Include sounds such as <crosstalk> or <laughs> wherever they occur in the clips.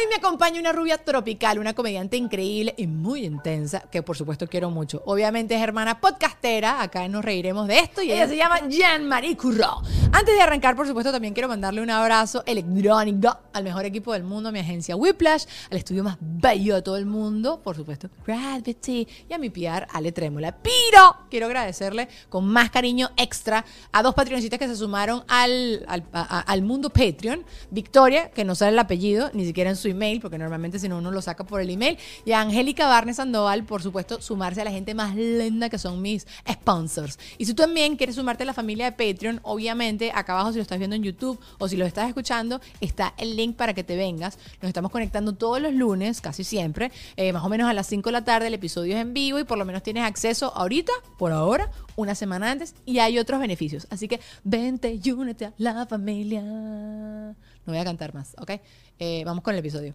Hoy me acompaña una rubia tropical, una comediante increíble y muy intensa, que por supuesto quiero mucho. Obviamente es hermana podcastera, acá nos reiremos de esto, y ella se llama Jean-Marie Curro. Antes de arrancar, por supuesto, también quiero mandarle un abrazo electrónico al mejor equipo del mundo, a mi agencia Whiplash, al estudio más bello de todo el mundo, por supuesto, Gravity, y a mi PR, Ale Trémola. Pero quiero agradecerle con más cariño extra a dos patroncitas que se sumaron al, al, a- al mundo Patreon. Victoria, que no sale el apellido, ni siquiera en su email, porque normalmente si no uno lo saca por el email. Y a Angélica Barnes Sandoval, por supuesto, sumarse a la gente más linda que son mis sponsors. Y si tú también quieres sumarte a la familia de Patreon, obviamente, acá abajo si lo estás viendo en YouTube o si lo estás escuchando, está el link para que te vengas. Nos estamos conectando todos los lunes, casi siempre, eh, más o menos a las 5 de la tarde, el episodio es en vivo y por lo menos tienes acceso ahorita, por ahora, una semana antes, y hay otros beneficios. Así que vente y únete a la familia. No voy a cantar más, ¿ok? Eh, vamos con el episodio.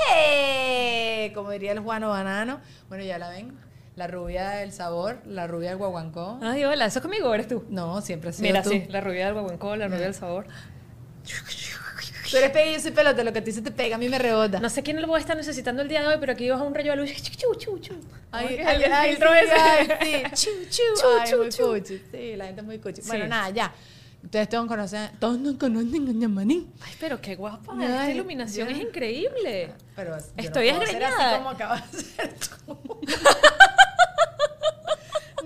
¡Eh! Como diría el Juano Banano. Bueno, ya la ven. La rubia del sabor, la rubia del guaguancó. Ay, hola, ¿eso es conmigo o eres tú? No, siempre ha sido Mira, tú. sí, la rubia del guaguancó, la rubia del sabor. <laughs> Tú eres pega y yo soy pelota, lo que a ti se te pega, a mí me rebota. No sé quién lo voy a estar necesitando el día de hoy, pero aquí bajo un rayo de luz. Chu, chu, chu. Ay, ¿Cómo que ay, el ay, filtro sí, ese? ay, sí. <laughs> Chu, chu, ay, muy. Sí, la gente es muy. Sí. Bueno, nada, ya. Ustedes todos conocen, todos nos conocen a. Ay, pero qué guapa. Ay, Esta iluminación yo- es increíble. Pero yo no Estoy puedo ser así desgreñada. como acabas de ser tú. <laughs>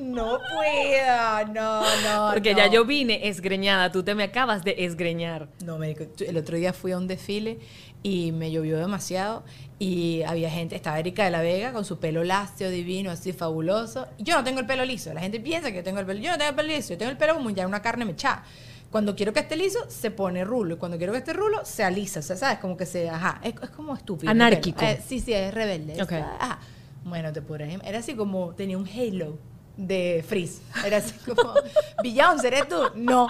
No puedo, no, no. Porque no. ya yo vine esgreñada, tú te me acabas de esgreñar. No, médico, el otro día fui a un desfile y me llovió demasiado y había gente, estaba Erika de la Vega con su pelo lácteo, divino, así fabuloso. Yo no tengo el pelo liso, la gente piensa que yo tengo el pelo, yo no tengo el pelo liso, yo tengo el pelo como ya una carne mechada. Cuando quiero que esté liso, se pone rulo. Y cuando quiero que esté rulo, se alisa. O sea, ¿sabes? Como que se... Ajá. Es, es como estúpido. Anárquico. Eh, sí, sí, es rebelde. Ok. Es- Ajá. Bueno, te podrás Era así como... Tenía un halo de frizz. Era así como... Beyoncé, ¿eres tú? No.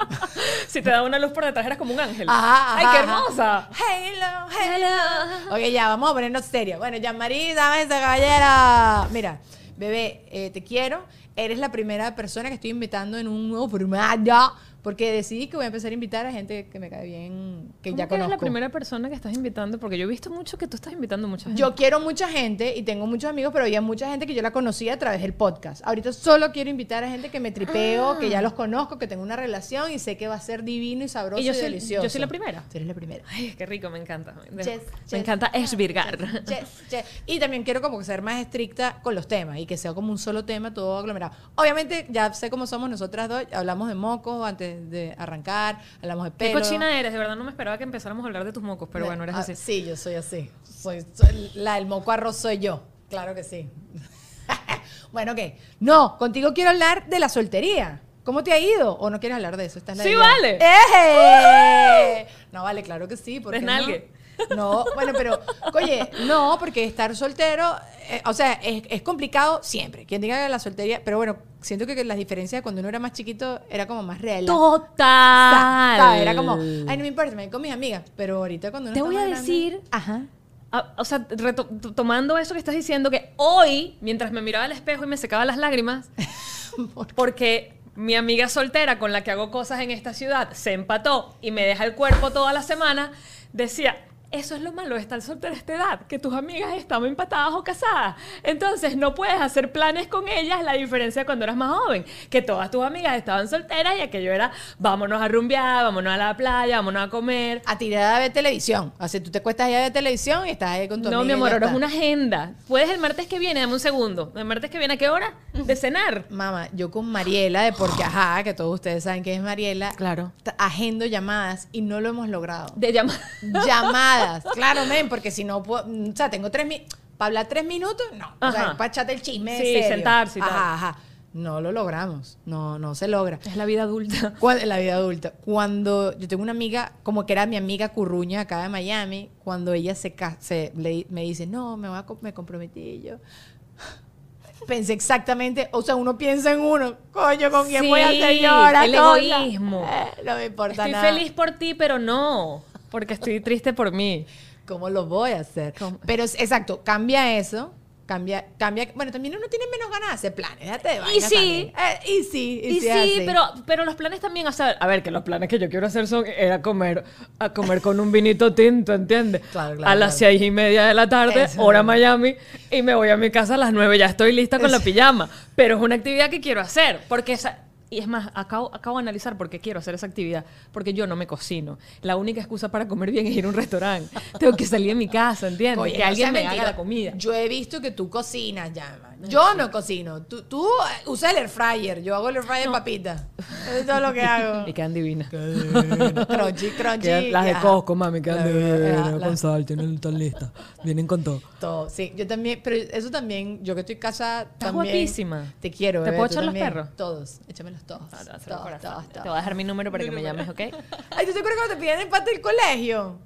Si te da una luz por detrás, eras como un ángel. Ajá, Ay, qué hermosa. Hello, hello. Ok, ya, vamos a ponernos serios. Bueno, Jean-Marie, dame esa caballera. Mira, bebé, eh, te quiero. Eres la primera persona que estoy invitando en un nuevo formato. Porque decidí que voy a empezar a invitar a gente que me cae bien, que ¿Cómo ya que eres conozco. la primera persona que estás invitando? Porque yo he visto mucho que tú estás invitando mucha gente. Yo quiero mucha gente y tengo muchos amigos, pero había mucha gente que yo la conocía a través del podcast. Ahorita solo quiero invitar a gente que me tripeo, que ya los conozco, que tengo una relación y sé que va a ser divino y sabroso Y yo y, soy- delicioso. yo soy la primera. Tú eres la primera. Ay, qué rico, me encanta. Me, Yes, me yes. encanta esvirgar. Yes. Y también quiero como ser más estricta con los temas y que sea como un solo tema todo aglomerado. Obviamente ya sé cómo somos nosotras dos, hablamos de mocos antes de arrancar, hablamos de Qué pelo. cochina eres, de verdad no me esperaba que empezáramos a hablar de tus mocos, pero bueno, eres Ah, así. Sí, yo soy así. Soy, soy- la del moco arroz soy yo. Claro que sí. <laughs> bueno, ok. No, contigo quiero hablar de la soltería. ¿Cómo te ha ido? ¿O no quieres hablar de eso? Esta es la Sí, idea. vale. ¡Eje! No, vale, claro que sí. ¿por qué Desnalgue. No? No, bueno, pero, oye, no, porque estar soltero, eh, o sea, es, es complicado siempre. Quien diga que la soltería, pero bueno, siento que las diferencias cuando uno era más chiquito era como más real. Total. Era como, ay, no me importa, me voy con mis amigas. Pero ahorita cuando uno Te está voy a más grande- decir- Ajá. O sea, tomando eso que estás diciendo, que hoy, mientras me miraba al espejo y me secaba las lágrimas, <laughs> porque mi amiga soltera con la que hago cosas en esta ciudad se empató y me deja el cuerpo toda la semana, decía, eso es lo malo de estar soltera a esta edad, que tus amigas están empatadas o casadas. Entonces no puedes hacer planes con ellas, la diferencia de cuando eras más joven, que todas tus amigas estaban solteras y aquello era, vámonos a rumbear, vámonos a la playa, vámonos a comer. A tirar a ver televisión. O sea, tú te cuestas allá de televisión y estás ahí con tu No, amiga mi amor, ya ahora es una agenda. ¿Puedes el martes que viene? Dame un segundo. ¿El martes que viene a qué hora? <laughs> De cenar. Mamá, yo con Mariela de Porque Ajá, que todos ustedes saben que es Mariela. Claro. Agendo llamadas y no lo hemos logrado. De llamar. <laughs> llamadas. <laughs> Claro, men, porque si no puedo. mm, O sea, tengo tres minutos. ¿Para hablar tres minutos? No. O sea, para echarte el chisme. Sí, serio. sentarse y tal. Ajá, ajá. No lo logramos. No, no se logra. Es la vida adulta. Cuando- en la vida adulta. Cuando yo tengo una amiga, como que era mi amiga curruña acá de Miami, cuando ella se, se le- me dice, no, me, voy a, me comprometí yo. Pensé exactamente, o sea, uno piensa en uno, coño, ¿con quién voy a Sí, hacer yo ahora? el egoísmo. Eh, no me importa Estoy nada. feliz por ti, pero no. Porque estoy triste por mí. ¿Cómo lo voy a hacer? ¿Cómo? Pero exacto, cambia eso Cambia, cambia. Bueno, también uno tiene menos ganas de hacer planes. Déjate de Y vainas sí. también. Eh, y sí. Y, Y sí, sí, pero, pero los planes también, o sea, a ver, que los planes que yo quiero hacer son era comer, a comer con un vinito tinto, ¿entiendes? <laughs> Claro, claro, a las claro. seis y media de la tarde, Eso. hora Miami, y me voy a mi casa a las nueve, ya estoy lista con la pijama. Pero es una actividad que quiero hacer, porque esa... Y es más, acabo, acabo de analizar por qué quiero hacer esa actividad. Porque yo no me cocino. La única excusa para comer bien es ir a un restaurante. <laughs> Tengo que salir de mi casa, ¿entiendes? Oye, que no alguien me mentira. haga la comida. Yo he visto que tú cocinas ya. Yo no cocino. Tú, tú eh, usas el air fryer. Yo hago el air fryer de papita. Eso <laughs> es todo lo que hago. Y quedan divinas. crunchy, crunchy. Quedan- las de. Costco, mami, quedan ajá, con la- sal, tienen tan listas. Vienen con todo. todo. Sí, yo también, pero eso también, yo que estoy casada, Estás también. guapísima. Te quiero, ¿Te bebé, puedo echar los perros? Todos, échamelos todos. Ah, no, todos, todos, todos, Te voy a dejar mi número para que me llames, ¿ok? <laughs> Ay, ¿tú te acuerdas cuando te pedían empate del colegio?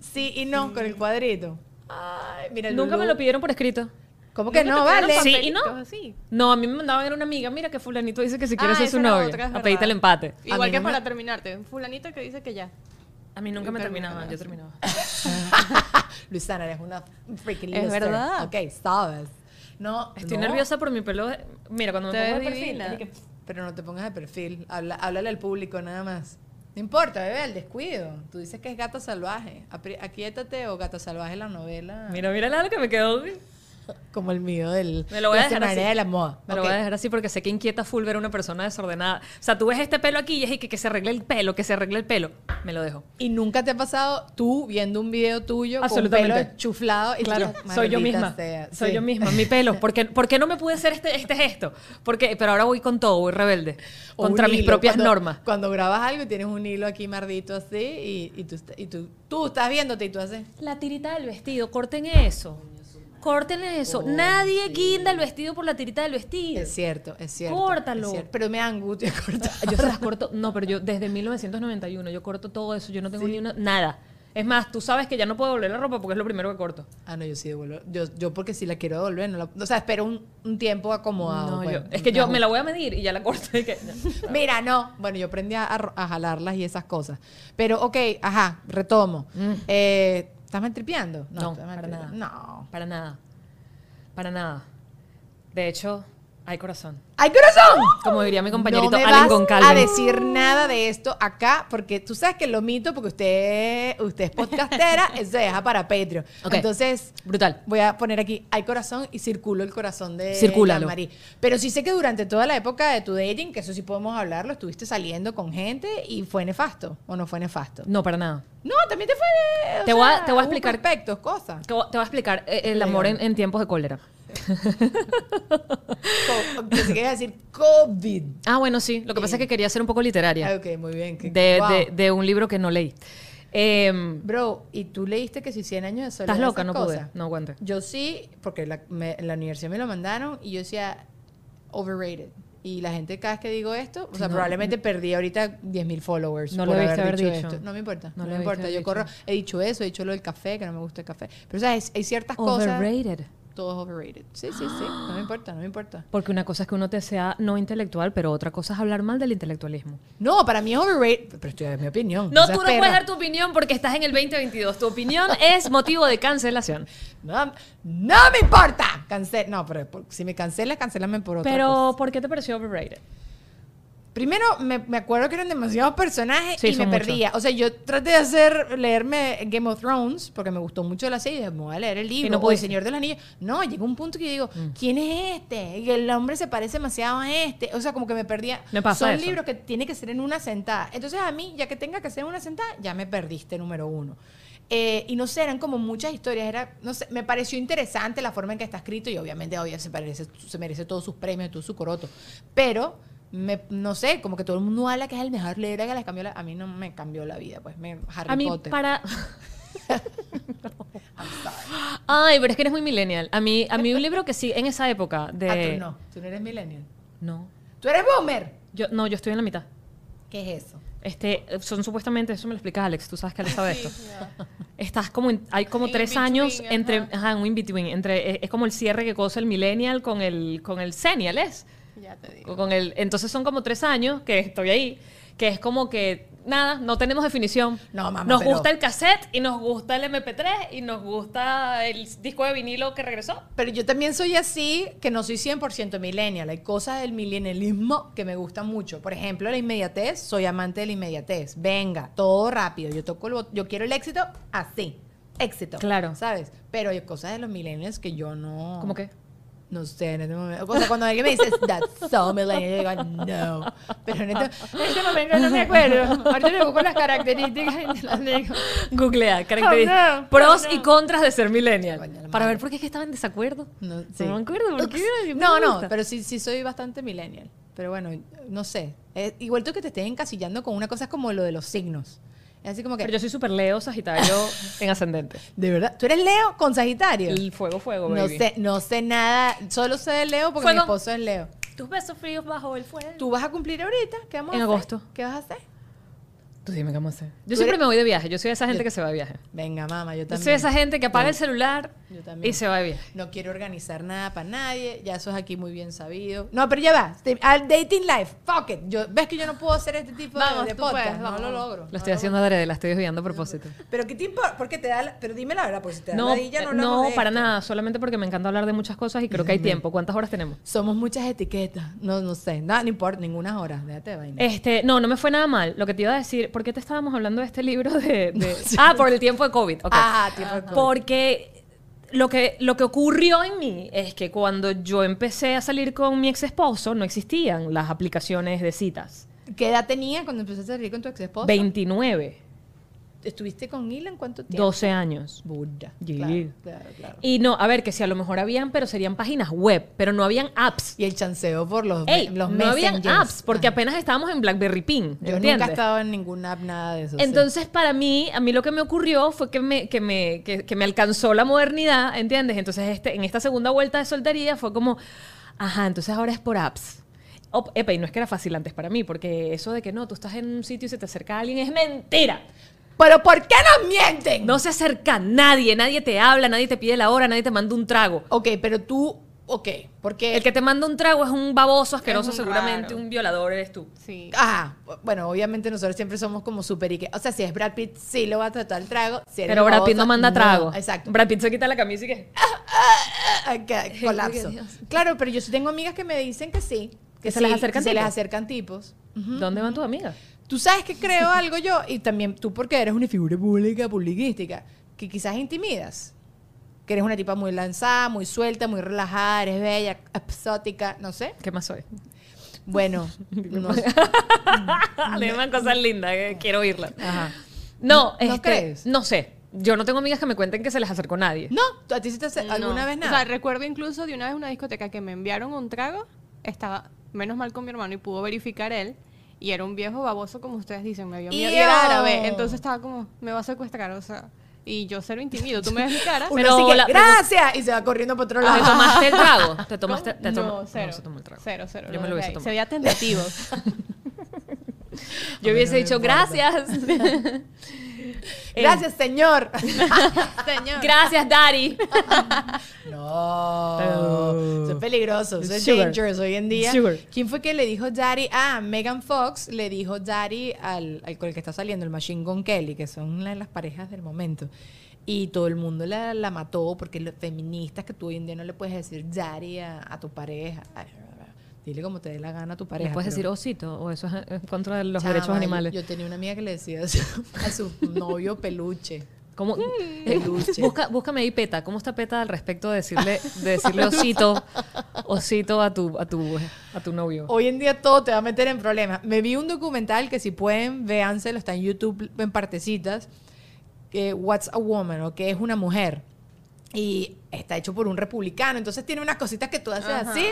Sí y no, con el cuadrito. Ay, mira, Nunca me lo pidieron por escrito. ¿Cómo que no, vale? Sí, y no. así. No, a mí me mandaban era una amiga, mira que fulanito dice que si quiere Ah, ser su otra, es a pedirte el empate. Igual que no para me- terminarte. Fulanito que dice que ya. A mí nunca me terminaban, yo terminaba. <laughs> Luisana, eres una freaking Es verdad. Ok, sabes. No, Estoy no, nerviosa por mi pelo. de- Mira, cuando me Te pongo de perfil, divina. así que- Pero no te pongas de perfil. Habla, háblale al público nada más. No importa, bebé, el descuido. Tú dices que es gato salvaje. Apri- Aquíétate o gato salvaje la novela. Mira, mira lo que me quedó. Como el mío del Me lo voy a la dejar así. de la moda. Me lo Ok. voy a dejar así porque sé que inquieta full ver a una persona desordenada. O sea, tú ves este pelo aquí y es que, que se arregle el pelo, que se arregle el pelo. Me lo dejo. ¿Y nunca te ha pasado tú viendo un video tuyo con Absolutamente. pelo chuflado? Y Claro, tú, soy yo "Maldita misma. sea". Soy Sí. yo misma, mi pelo. <laughs> ¿Por qué, por qué no me pude hacer este, este gesto? Porque, pero ahora voy con todo, voy rebelde. O contra mis hilo, propias cuando- normas. Cuando grabas algo y tienes un hilo aquí mardito así y, y, tú, y tú, tú estás viéndote y tú haces... La tirita del vestido, corten eso. Corten eso. Nadie guinda el vestido por la tirita del vestido. Es cierto, es cierto. Córtalo. es cierto. Pero me da angustia <laughs> cortar. Yo se las corto. No, pero yo desde 1991 yo corto todo eso. Yo no tengo ni una. Nada. Es más, tú sabes que ya no puedo volver la ropa porque es lo primero que corto. Ah, no, yo sí devuelvo. Yo, yo porque si la quiero devolver, no la- o sea, espero un, un tiempo acomodado. No, pues. yo- es que yo me la voy a medir y ya la corto. y que- <laughs> Mira, no. Bueno, yo aprendí a, a jalarlas y esas cosas. Pero, ok, ajá, retomo. Eh, ¿Estás maltripeando? No, estás para nada. No. Para nada. Para nada. De hecho, hay corazón. ¡Ay, corazón! Como diría mi compañerito no me Allen vas Goncalves. a decir nada de esto acá, porque tú sabes que lo mito, porque usted, usted es podcastera, <laughs> eso se deja para Patreon. Entonces, Brutal. voy a poner aquí, hay corazón y circulo el corazón de Circúlalo. Jean-Marie. Pero sí sé que durante toda la época de tu dating, que eso sí podemos hablarlo, estuviste saliendo con gente y fue nefasto, ¿o no fue nefasto? No, para nada. No, también te fue... Te voy a- sea, te voy a hubo explicar- Aspectos, cosas. Te voy te voy a explicar eh, el amor en, en tiempos de cólera. Pensé que iba a decir COVID. Ah, bueno, sí. Lo que pasa es que quería ser un poco literaria. Ah, ok, muy bien. que- de, wow. de- de un libro que no leí. Em, Bro, ¿y tú leíste que si 100 años de soledad? ¿Estás loca? No pude. cosas? No aguante. Yo sí, porque la, me- en la universidad me lo mandaron y yo decía overrated. Y la gente cada vez que digo esto, o sea, No. probablemente perdí ahorita 10.000 followers No por lo haber haber dicho, dicho. esto. No me importa, No no, me importa. Yo corro, dicho. he dicho eso, he dicho lo del café, que no me gusta el café. Pero, ¿sabes? Hay ciertas cosas... overrated. Todo es overrated. Sí, sí, sí. No me <gasps> importa, no me importa. Porque una cosa es que uno te sea no intelectual, pero otra cosa es hablar mal del intelectualismo. No, para mí es overrated. Pero esto es mi opinión. No, tú no perra. puedes dar tu opinión porque estás en el 2022. Tu opinión <laughs> es motivo de cancelación. No, no me importa. Cancel no, pero por- si me cancelas, cancélame por otra Pero, cosa. ¿por qué te pareció overrated? Primero, me, me acuerdo que eran demasiados personajes Sí, y me muchos. perdía. O sea, yo traté de hacer, leerme Game of Thrones porque me gustó mucho la serie. y Me voy a leer el libro. no o El. Señor de los Anillos. No, llegó un punto que yo digo, ¿quién es este? Y el hombre se parece demasiado a este. O sea, como que me perdía. Me pasa Son eso. libros que tiene que ser en una sentada. Entonces, a mí, ya que tenga que ser en una sentada, ya me perdiste, número uno. Eh, y no sé, eran como muchas historias. Era, no sé, me pareció interesante la forma en que está escrito y obviamente, obviamente se, parece, se merece todos sus premios, todo su coroto. Pero, me, no sé, como que todo el mundo habla que es el mejor libro que les cambió la... A mí no me cambió la vida, pues, me, Harry A mí, Potter. para. <laughs> I'm sorry. Ay, pero es que eres muy millennial. A mí, a mí un libro que sí, en esa época de. Ah, tú no, tú no eres millennial. No. Tú eres boomer. Yo, no, yo estoy en la mitad. ¿Qué es eso? Este, son supuestamente, eso me lo explica Alex, tú sabes que Alex sabe esto. Estás como, en- hay como In tres between, años entre, ajá. ajá, un in-between, entre, es, es como el cierre que cosa el millennial con el, con el senial, ¿es? Ya te digo. Con el, entonces son como tres años que estoy ahí, que es como que nada, no tenemos definición. No, mamá, Nos pero- gusta el cassette y nos gusta el MP3 y nos gusta el disco de vinilo que regresó. Pero yo también soy así, que no soy 100% millennial. Hay cosas del millennialismo que me gustan mucho. Por ejemplo, la inmediatez. Soy amante de la inmediatez. Venga, todo rápido. Yo toco el yo quiero el éxito así. Éxito. Claro. ¿Sabes? Pero hay cosas de los millennials que yo no... ¿Cómo qué? No sé, en este momento. O sea, cuando alguien me dice, that's so millennial, yo digo, no. Pero en este, en este momento no me acuerdo. Ahorita le busco las características y te las digo. Googlea, características. Oh, no. Pros Oh, no. y contras de ser millennial. Coño, Para ver por qué es que estaba en desacuerdo. No, sí. No me acuerdo por qué. me No, no, pero sí, sí soy bastante millennial. Pero bueno, no sé. Eh, igual tú que te estés encasillando con una cosa es como lo de los signos. Es así como que, Pero yo soy súper Leo, Sagitario <laughs> en ascendente. de verdad, ¿tú eres Leo con Sagitario? El fuego, fuego, No baby. sé, no sé nada, solo sé de Leo porque mi Fuego. esposo es Leo. Tus besos fríos bajo el fuego. ¿Tú vas a cumplir ahorita? ¿Qué vamos a En hacer? agosto. ¿Qué vas a hacer? Tú dime qué vamos a hacer. Yo siempre eres- me voy de viaje. Yo soy esa gente Yo- que se va de viaje. Venga, mamá, yo Yo también. soy esa gente que apaga el celular Yo también. y se va de viaje. No quiero organizar nada para nadie, ya eso es aquí muy bien sabido. No, pero ya va, al dating life, fuck it. Yo, ¿Ves que yo no puedo hacer este tipo de- Vamos, de, tú podcast? puedes, no lo logro. Lo no estoy haciendo adrede, la estoy desviando a propósito. Pero ¿qué te importa? Porque te da la- Pero dime la verdad, porque si te da No, ladilla, no eh, no de para esto. nada. Solamente porque me encanta hablar de muchas cosas y creo que hay tiempo. ¿Cuántas horas tenemos? Somos muchas etiquetas. No, no sé. Nada, no importa, ninguna hora. Déjate de vaina. Este, no, no me fue nada mal. Lo que te iba a decir, ¿por qué te estábamos hablando de este libro de... de- <laughs> ah, por el tiempo de COVID. Ah, tiempo de COVID. Porque lo que, lo que ocurrió en mí es que cuando yo empecé a salir con mi ex esposo, no existían las aplicaciones de citas. ¿Qué edad tenía cuando empezaste a salir con tu ex esposo? 29, ¿Estuviste con Ilan cuánto tiempo? 12 años. Buda. Sí. Claro, claro, claro. Y no, a ver, que si a lo mejor habían, pero serían páginas web, pero no habían apps. Y el chanceo por los, Ey, los no habían apps, porque Ajá. apenas estábamos en BlackBerry Pin, Yo nunca he estado en ninguna app, nada de eso. sí. Entonces, para mí, a mí lo que me ocurrió fue que me, que me, que, que me alcanzó la modernidad, ¿entiendes? Entonces, este, en esta segunda vuelta de soltería fue como, ajá, entonces ahora es por apps. Epa, y no es que era fácil antes para mí, porque eso de que no, tú estás en un sitio y se te acerca alguien es mentira. ¿Pero por qué nos mienten? No se acerca nadie, nadie te habla, nadie te pide la hora, nadie te manda un trago. Ok, pero tú... Ok, porque... El que te manda un trago es un baboso asqueroso, un seguramente raro. un violador eres tú. Sí. Ajá, bueno, obviamente nosotros siempre somos como súper y que, o sea, si es Brad Pitt, sí lo va a tratar el trago. Si eres Pero Brad Pitt no manda trago. Exacto. Brad Pitt se quita la camisa y que... <laughs> Ah, que- <laughs> colapso. Dios. Claro, pero yo sí tengo amigas que me dicen que sí. Que se sí, les acercan que se les tipos. acercan tipos. ¿Dónde van tus amigas? Tú sabes que creo <laughs> algo yo, y también tú porque eres una figura pública, publicística, que quizás intimidas. Que eres una tipa muy lanzada, muy suelta, muy relajada, eres bella, exótica, no sé. ¿Qué más soy? Bueno, <laughs> no sé. <laughs> Dime cosas lindas, que quiero oírlas. Ajá. No, ¿No este, crees? No sé. Yo no tengo amigas que me cuenten que se les acercó nadie. No, ¿a ti sí te hace alguna No. vez O nada? sea, recuerdo incluso de una vez una discoteca que me enviaron un trago. Estaba, menos mal con mi hermano y pudo verificar él. Y era un viejo baboso, como ustedes dicen, me vio miedo. Y era árabe. Entonces estaba como, me va a secuestrar, o sea. Y yo cero intimido. Tú me ves mi cara. <laughs> Pero así que, la- gracias, y se va corriendo por otro ¿Te lado. tomaste el trago? <laughs> ¿Te tomaste? Te no, toma- cero. No se tomó el trago. Cero, cero. Yo me lo hubiese tomado. Se veía tentativo. <laughs> Yo hubiese dicho gracias. <laughs> Gracias, señor. <laughs> Señor. Gracias, Daddy. <laughs> No, Oh. eso es peligroso, eso es Sugar. dangerous hoy en día. Sugar. ¿Quién fue que le dijo daddy? Ah, Megan Fox le dijo daddy al, al con el que está saliendo, el Machine Gun Kelly, que son la- las parejas del momento. Y todo el mundo la, la mató porque los feministas que tú hoy en día no le puedes decir daddy a, a tu pareja. Dile como te dé la gana a tu pareja. ¿Le puedes pero- decir osito? ¿O eso es en contra de los Chama, derechos animales? Yo, tenía una amiga que le decía a <laughs> su, a su novio peluche. ¿Cómo? <laughs> Peluche. Busca, búscame ahí Peta. ¿Cómo está Peta al respecto de decirle, de decirle osito, osito a tu, a tu, a tu novio? Hoy en día todo te va a meter en problemas. Me vi un documental que si pueden, véanselo, está en YouTube en partecitas, que What's a Woman, o que es una mujer. Y está hecho por un republicano, entonces tiene unas cositas que tú haces Ajá. así,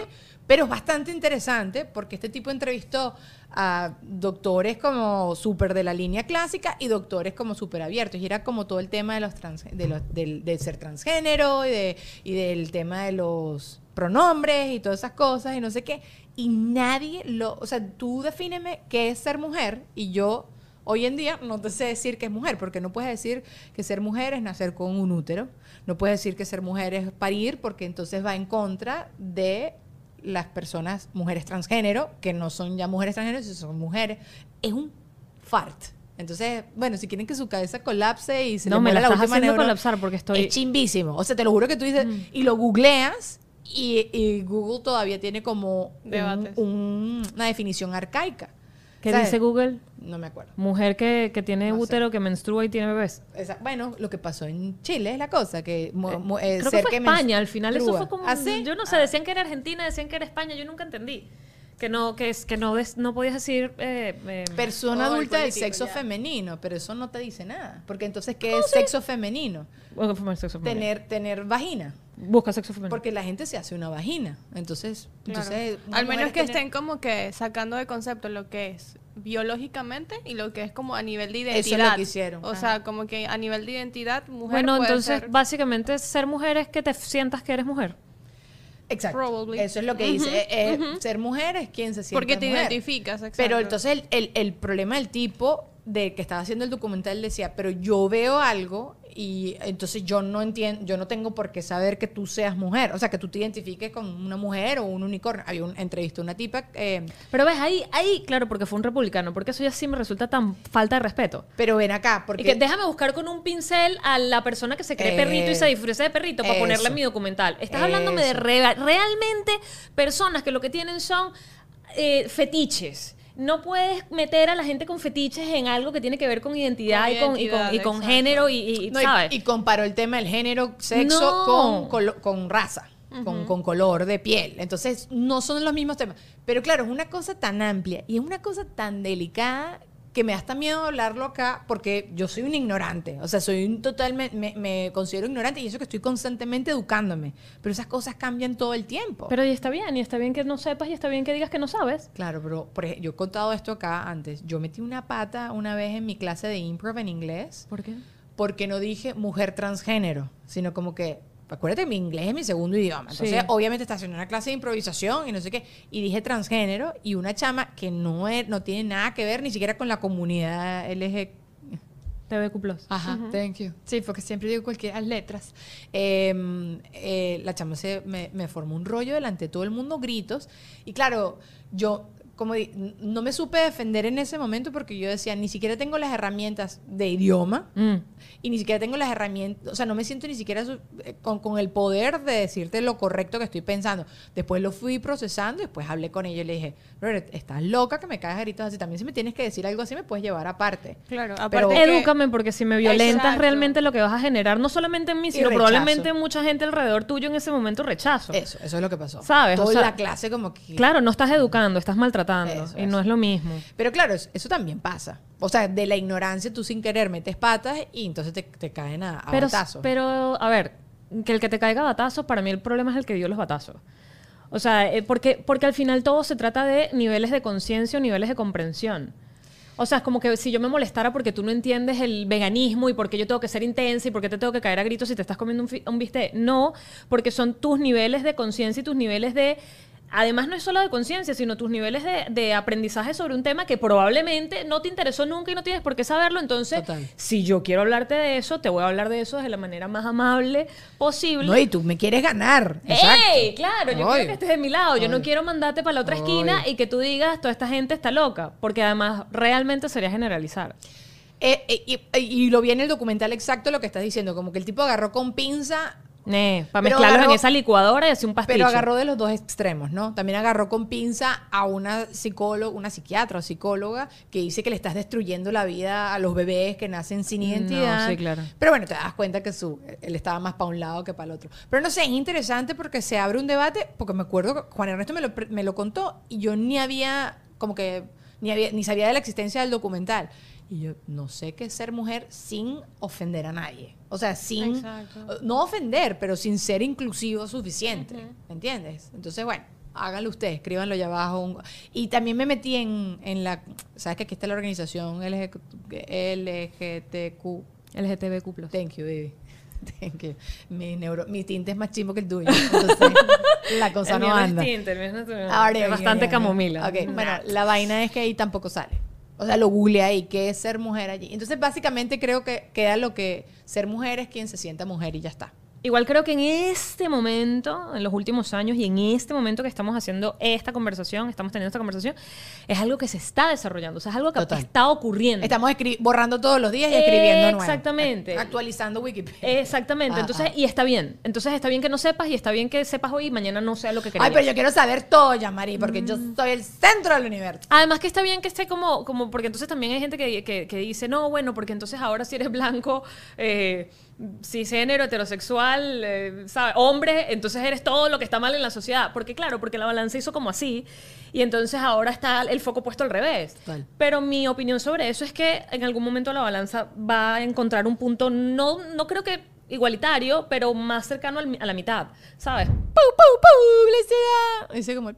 pero es bastante interesante porque este tipo entrevistó a doctores como súper de la línea clásica y doctores como súper abiertos. Y era como todo el tema de los trans, de los, del, del ser transgénero y, de, y del tema de los pronombres y todas esas cosas y no sé qué. Y nadie lo, o sea, tú defíneme qué es ser mujer y yo hoy en día no te sé decir que es mujer, porque no puedes decir que ser mujer es nacer con un útero, no puedes decir que ser mujer es parir, porque entonces va en contra de las personas, mujeres transgénero, que no son ya mujeres transgénero, sino son mujeres. Es un fart. Entonces, bueno, si quieren que su cabeza colapse y se No, le me la la estás última haciendo neurona, colapsar porque estoy- Mm. Es chimbísimo. O sea, te lo juro que tú dices... Y lo googleas y, y Google todavía tiene como un- una definición arcaica. ¿Qué ¿Sabes? dice Google? No me acuerdo. Mujer que, que tiene No sé. útero, que menstrua y tiene bebés. Esa- bueno, lo que pasó en Chile es la cosa, que mu- eh, Creo ser que fue que España, al final eso fue como... ¿Ah, sí? Yo no sé, decían que era Argentina, decían que era España, yo nunca entendí. Que no, que es, que no, des- no podías decir... eh, eh, Persona Oh, adulta del sexo ya. femenino, pero eso no te dice nada. Porque entonces, ¿qué es sexo femenino? bueno, sexo femenino. Tener, tener vagina. Busca sexo femenino. Porque la gente se hace una vagina. Entonces, Claro. entonces Al menos que estén como que sacando de concepto lo que es biológicamente y lo que es como a nivel de Eso es lo identidad. que hicieron. O Ajá. sea, como que a nivel de identidad, mujer bueno, puede entonces ser- básicamente ser mujer es que te sientas que eres mujer. Exacto. Probably. Eso es lo que dice. Eh, eh, Ser mujer es quien se siente Porque te mujer. identificas, exacto. Pero entonces el, el- el problema del tipo de que estaba haciendo el documental decía, pero yo veo algo y entonces yo no entiendo, yo no tengo por qué saber que tú seas mujer, o sea, que tú te identifiques con una mujer o un unicornio. Había un entrevista a una tipa, eh, Pero ves, ahí, ahí, claro, porque fue un republicano, porque eso ya sí me resulta tan falta de respeto. pero ven acá, porque Y que déjame buscar con un pincel a la persona que se cree perrito y se Eh, disfraza de perrito para eso. ponerle en mi documental. Estás hablándome de re- realmente personas que lo que tienen son eh, fetiches. No puedes meter a la gente con fetiches en algo que tiene que ver con identidad, Con y, con, y, con, y con género y, y- No, ¿sabes? y, comparó el tema del género, sexo No. con, con raza, con, con color de piel. Entonces, no son los mismos temas. Pero claro, es una cosa tan amplia y es una cosa tan delicada que me da hasta miedo hablarlo acá porque yo soy un ignorante. O sea, soy un totalmente, me, me considero ignorante y eso que estoy constantemente educándome. Pero esas cosas cambian todo el tiempo. Pero y está bien, y está bien que no sepas, y está bien que digas que no sabes. Claro, pero por ejemplo, yo he contado esto acá antes. Yo metí una pata una vez en mi clase de improv en inglés ¿Por qué? porque no dije mujer transgénero, sino como que, acuérdate, mi inglés es mi segundo idioma. Entonces, Sí. obviamente, está haciendo una clase de improvisación y no sé qué. Y dije transgénero y una chama que no, es, no tiene nada que ver ni siquiera con la comunidad LG. TVQ Plus. Ajá, thank you. Sí, porque siempre digo cualquier letras. Eh, eh, la chama se, me, me formó un rollo delante de todo el mundo, gritos. Y claro, yo como no me supe defender en ese momento porque yo decía, ni siquiera tengo las herramientas de idioma Mm. y ni siquiera tengo las herramientas, o sea, no me siento ni siquiera eh, con, con el poder de decirte lo correcto que estoy pensando. Después lo fui procesando después hablé con ella y le dije, "Brother, estás loca que me caes gritos así. También si me tienes que decir algo así, me puedes llevar aparte. Claro, Pero- aparte que- Edúcame, porque si me violentas Exacto. realmente lo que vas a generar, no solamente en mí, sino probablemente en mucha gente alrededor tuyo en ese momento rechazo. Eso, eso es lo que pasó. ¿Sabes? O Toda sea, la clase como que... Claro, no estás educando, estás maltratando. Eso, y eso. no es lo mismo. Pero claro, eso, también pasa. O sea, de la ignorancia tú sin querer metes patas y entonces te, te caen a, a Pero, batazos. pero, a ver, que el que te caiga batazos, para mí el problema es el que dio los batazos. O sea, eh, porque, porque al final todo se trata de niveles de conciencia o niveles de comprensión. O sea, es como que si yo me molestara porque tú no entiendes el veganismo y porque yo tengo que ser intensa y porque te tengo que caer a gritos si te estás comiendo un, un bistec. No, porque son tus niveles de conciencia y tus niveles de... Además, no es solo de conciencia, sino tus niveles de, de aprendizaje sobre un tema que probablemente no te interesó nunca y no tienes por qué saberlo. Entonces, Total. si yo quiero hablarte de eso, te voy a hablar de eso de la manera más amable posible. No, y tú me quieres ganar. ¡Ey! Claro, yo Obvio. quiero que estés de mi lado. Yo no quiero mandarte para la otra esquina Obvio. y que tú digas, toda esta gente está loca. Porque además, realmente sería generalizar. Eh, eh, y, y lo vi en el documental exacto lo que estás diciendo, como que el tipo agarró con pinza, Nee, para Pero mezclarlos agarró- en esa licuadora y hacer un pastillo. pero agarró de los dos extremos, ¿no? También agarró con pinza a una psicóloga, una psiquiatra o psicóloga que dice que le estás destruyendo la vida a los bebés que nacen sin No, identidad. sí, claro. Pero bueno, te das cuenta que su, él estaba más para un lado que para el otro. Pero no sé, es interesante porque se abre un debate, porque me acuerdo que Juan Ernesto me lo, me lo contó y yo ni había, como que, ni, había, ni sabía de la existencia del documental. Y yo no sé qué es ser mujer sin ofender a nadie. O sea, sin... Exacto. No ofender, pero sin ser inclusivo suficiente. ¿Me entiendes? Entonces, bueno, háganlo ustedes, escríbanlo allá abajo. Un- Y también me metí en, en la... ¿Sabes que aquí está la organización LG LGTQ? LGTBQ+. Thank you, baby. <laughs> Thank you. Mi, neuro, mi tinte es más chimbo que el tuyo. Entonces, <laughs> la cosa El no mío no es anda. tinte, el mío es natural. Ahora, Es bastante camomila. Ok, bueno, la vaina es que ahí tampoco sale. O sea, lo googleé ahí, ¿qué es ser mujer allí? Entonces, básicamente creo que queda lo que ser mujer es quien se sienta mujer y ya está. Igual creo que en este momento, en los últimos años y en este momento que estamos haciendo esta conversación, estamos teniendo esta conversación, es algo que se está desarrollando, o sea, es algo que Total. está ocurriendo. Estamos borrando todos los días y escribiendo nuevo. Exactamente. Actualizando Wikipedia. Exactamente, Ah, entonces, ah. y está bien. Entonces está bien que no sepas y está bien que sepas hoy y mañana no sea lo que querías. Ay, pero yo quiero saber todo, Yamari, porque yo Mm. soy el centro del universo. Además que está bien que esté como, como porque entonces también hay gente que, que- que dice, no, bueno, porque entonces ahora si eres blanco, eh, cisgénero, heterosexual, eh, ¿sabes? Hombre, entonces eres todo lo que está mal en la sociedad. Porque claro, porque la balanza hizo como así y entonces ahora está el foco puesto al revés. Total. Pero mi opinión sobre eso es que en algún momento la balanza va a encontrar un punto, no, no creo que igualitario, pero más cercano al a la mitad, ¿sabes? ¡Pau, pau, publicidad! Dice como.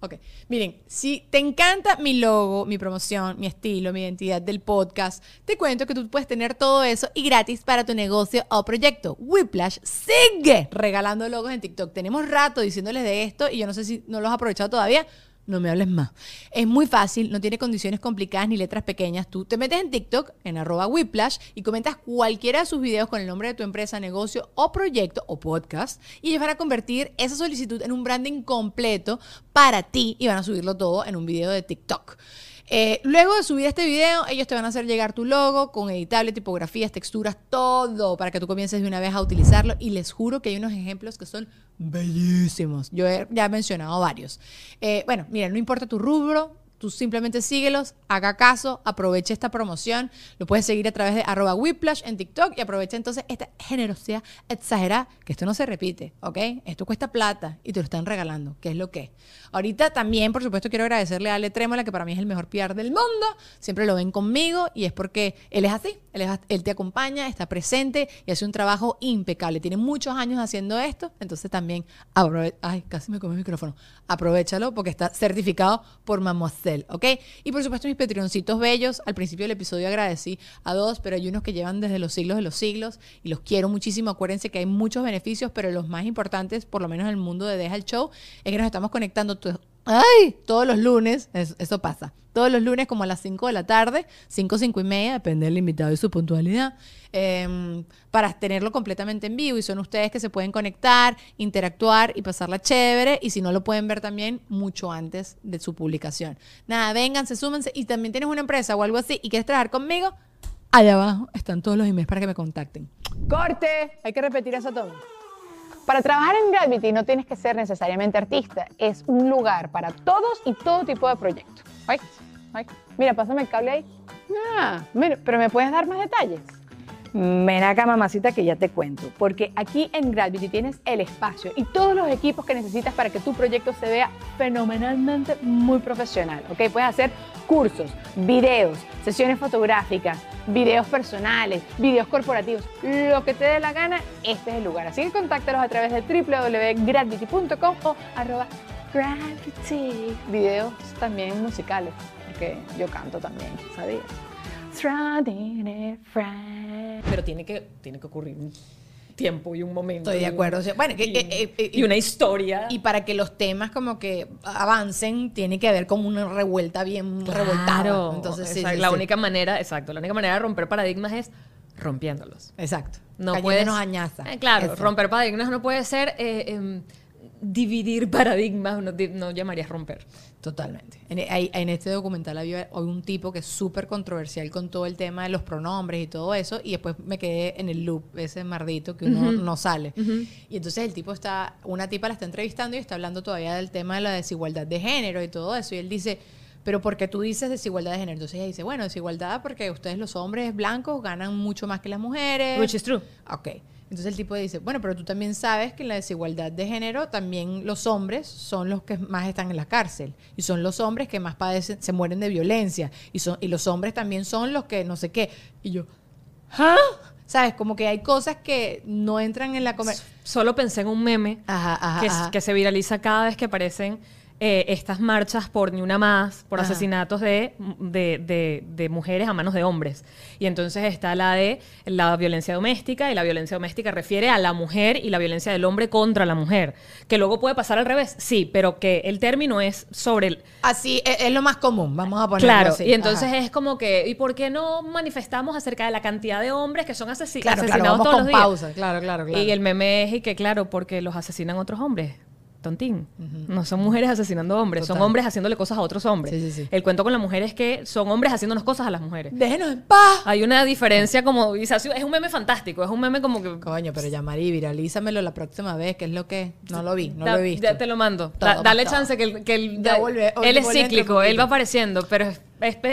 Ok. Miren, si te encanta mi logo, mi promoción, mi estilo, mi identidad del podcast, te cuento que tú puedes tener todo eso y gratis para tu negocio o proyecto. Whiplash sigue regalando logos en TikTok. Tenemos rato diciéndoles de esto y yo no sé si no los has aprovechado todavía. No me hables más. Es muy fácil, no tiene condiciones complicadas ni letras pequeñas. Tú te metes en TikTok, en arroba Whiplash, y comentas cualquiera de sus videos con el nombre de tu empresa, negocio o proyecto o podcast, y ellos van a convertir esa solicitud en un branding completo para ti y van a subirlo todo en un video de TikTok. Eh, luego de subir este video, ellos te van a hacer llegar tu logo con editable, tipografías, texturas, todo para que tú comiences de una vez a utilizarlo. Y les juro que hay unos ejemplos que son bellísimos. Yo he, ya he mencionado varios. Eh, bueno, mira, no importa tu rubro, tú simplemente síguelos, haga caso, aproveche esta promoción. Lo puedes seguir a través de arroba whiplash en TikTok y aprovecha entonces esta generosidad exagerada, que esto no se repite, ¿ok? Esto cuesta plata y te lo están regalando, que es lo que es. Ahorita también, por supuesto, quiero agradecerle a Ale Trémola, que para mí es el mejor PR del mundo. Siempre lo ven conmigo y es porque él es así. Él, te acompaña, está presente y hace un trabajo impecable. Tiene muchos años haciendo esto, entonces también aprove- Ay, casi me come el micrófono. Aprovechalo porque está certificado por Mademoiselle, ¿ok? Y por supuesto, mis Patreoncitos bellos. Al principio del episodio agradecí a dos, pero hay unos que llevan desde los siglos de los siglos y los quiero muchísimo. Acuérdense que hay muchos beneficios, pero los más importantes, por lo menos en el mundo de Deja el Show, es que nos estamos conectando ¡Ay! Todos los lunes, es- eso pasa. Todos los lunes como a las 5 de la tarde, 5, 5 y media, depende del invitado y su puntualidad, em, para tenerlo completamente en vivo. Y son ustedes que se pueden conectar, interactuar y pasarla chévere. Y si no lo pueden ver también mucho antes de su publicación. Nada, vénganse, súmense. Y también tienes una empresa o algo así y quieres trabajar conmigo, allá abajo están todos los emails para que me contacten. Corte, hay que repetir eso todo. Para trabajar en Gravity no tienes que ser necesariamente artista, es un lugar para todos y todo tipo de proyectos. Ay, ay, mira, pásame el cable ahí. Ah, mira, pero ¿me puedes dar más detalles? Ven acá, mamacita, que ya te cuento. Porque aquí en Gravity tienes el espacio y todos los equipos que necesitas para que tu proyecto se vea fenomenalmente muy profesional. ¿Ok? Puedes hacer cursos, videos, sesiones fotográficas, videos personales, videos corporativos, lo que te dé la gana, este es el lugar. Así que contáctalos a través de www.gravity.com o arroba gravity. Videos también musicales, porque yo canto también, ¿sabías? Pero tiene que, tiene que ocurrir un tiempo y un momento. Estoy de acuerdo. O sea, bueno, y, eh, eh, eh, y una historia. Y para que los temas como que avancen, tiene que haber como una revuelta bien Claro. revoltada. Entonces, sí, Exacto, sí, la sí. única manera, exacto, la única manera de romper paradigmas es rompiéndolos. Exacto. No puedes. añaza. Eh, claro, Eso. romper paradigmas no puede ser eh, em, dividir <laughs> paradigmas, no, no llamarías romper. Totalmente. En, hay- en este documental había hoy un tipo que es súper controversial con todo el tema de los pronombres y todo eso, y después me quedé en el loop, ese mardito que uno no sale. Y entonces el tipo está, una tipa la está entrevistando y está hablando todavía del tema de la desigualdad de género y todo eso, y él dice, pero ¿por qué tú dices desigualdad de género? Entonces ella dice, bueno, desigualdad porque ustedes los hombres blancos ganan mucho más que las mujeres. Which is true. Ok. Entonces el tipo dice, bueno, pero tú también sabes que en la desigualdad de género también los hombres son los que más están en la cárcel y son los hombres que más padecen, se mueren de violencia y, son, y los hombres también son los que no sé qué. Y yo, ¿ah? ¿Sabes? Como que hay cosas que no entran en la conversación. Solo pensé en un meme Ajá, ajá, que, ajá. que se viraliza cada vez que aparecen eh, estas marchas por ni una más, por Ajá. asesinatos de, de, de- de mujeres a manos de hombres. Y entonces está la de la violencia doméstica, y la violencia doméstica refiere a la mujer y la violencia del hombre contra la mujer. Que luego puede pasar al revés, sí, pero que el término es sobre el, Así es, es lo más común, vamos a ponerlo Claro, así. y entonces Ajá. es como que, ¿y por qué no manifestamos acerca de la cantidad de hombres que son Claro, claro, asesinados vamos todos con los días? pausa, claro, claro, claro. Y el meme es y que, claro, porque los asesinan otros hombres. Tontín. No son mujeres asesinando hombres, son hombres haciéndole cosas a otros hombres. Sí, sí, sí. El cuento con la mujer es que son hombres haciéndonos cosas a las mujeres. Déjenos en paz. Hay una diferencia como... Es un meme fantástico, es un meme como que... Coño, pero ya Mari, viralízamelo la próxima vez, que es lo que no lo vi, no Da- lo he visto. Ya te lo mando. Todo, Da- dale todo. chance que, el- que el- Ya vuelve- él es cíclico, él va apareciendo, pero es,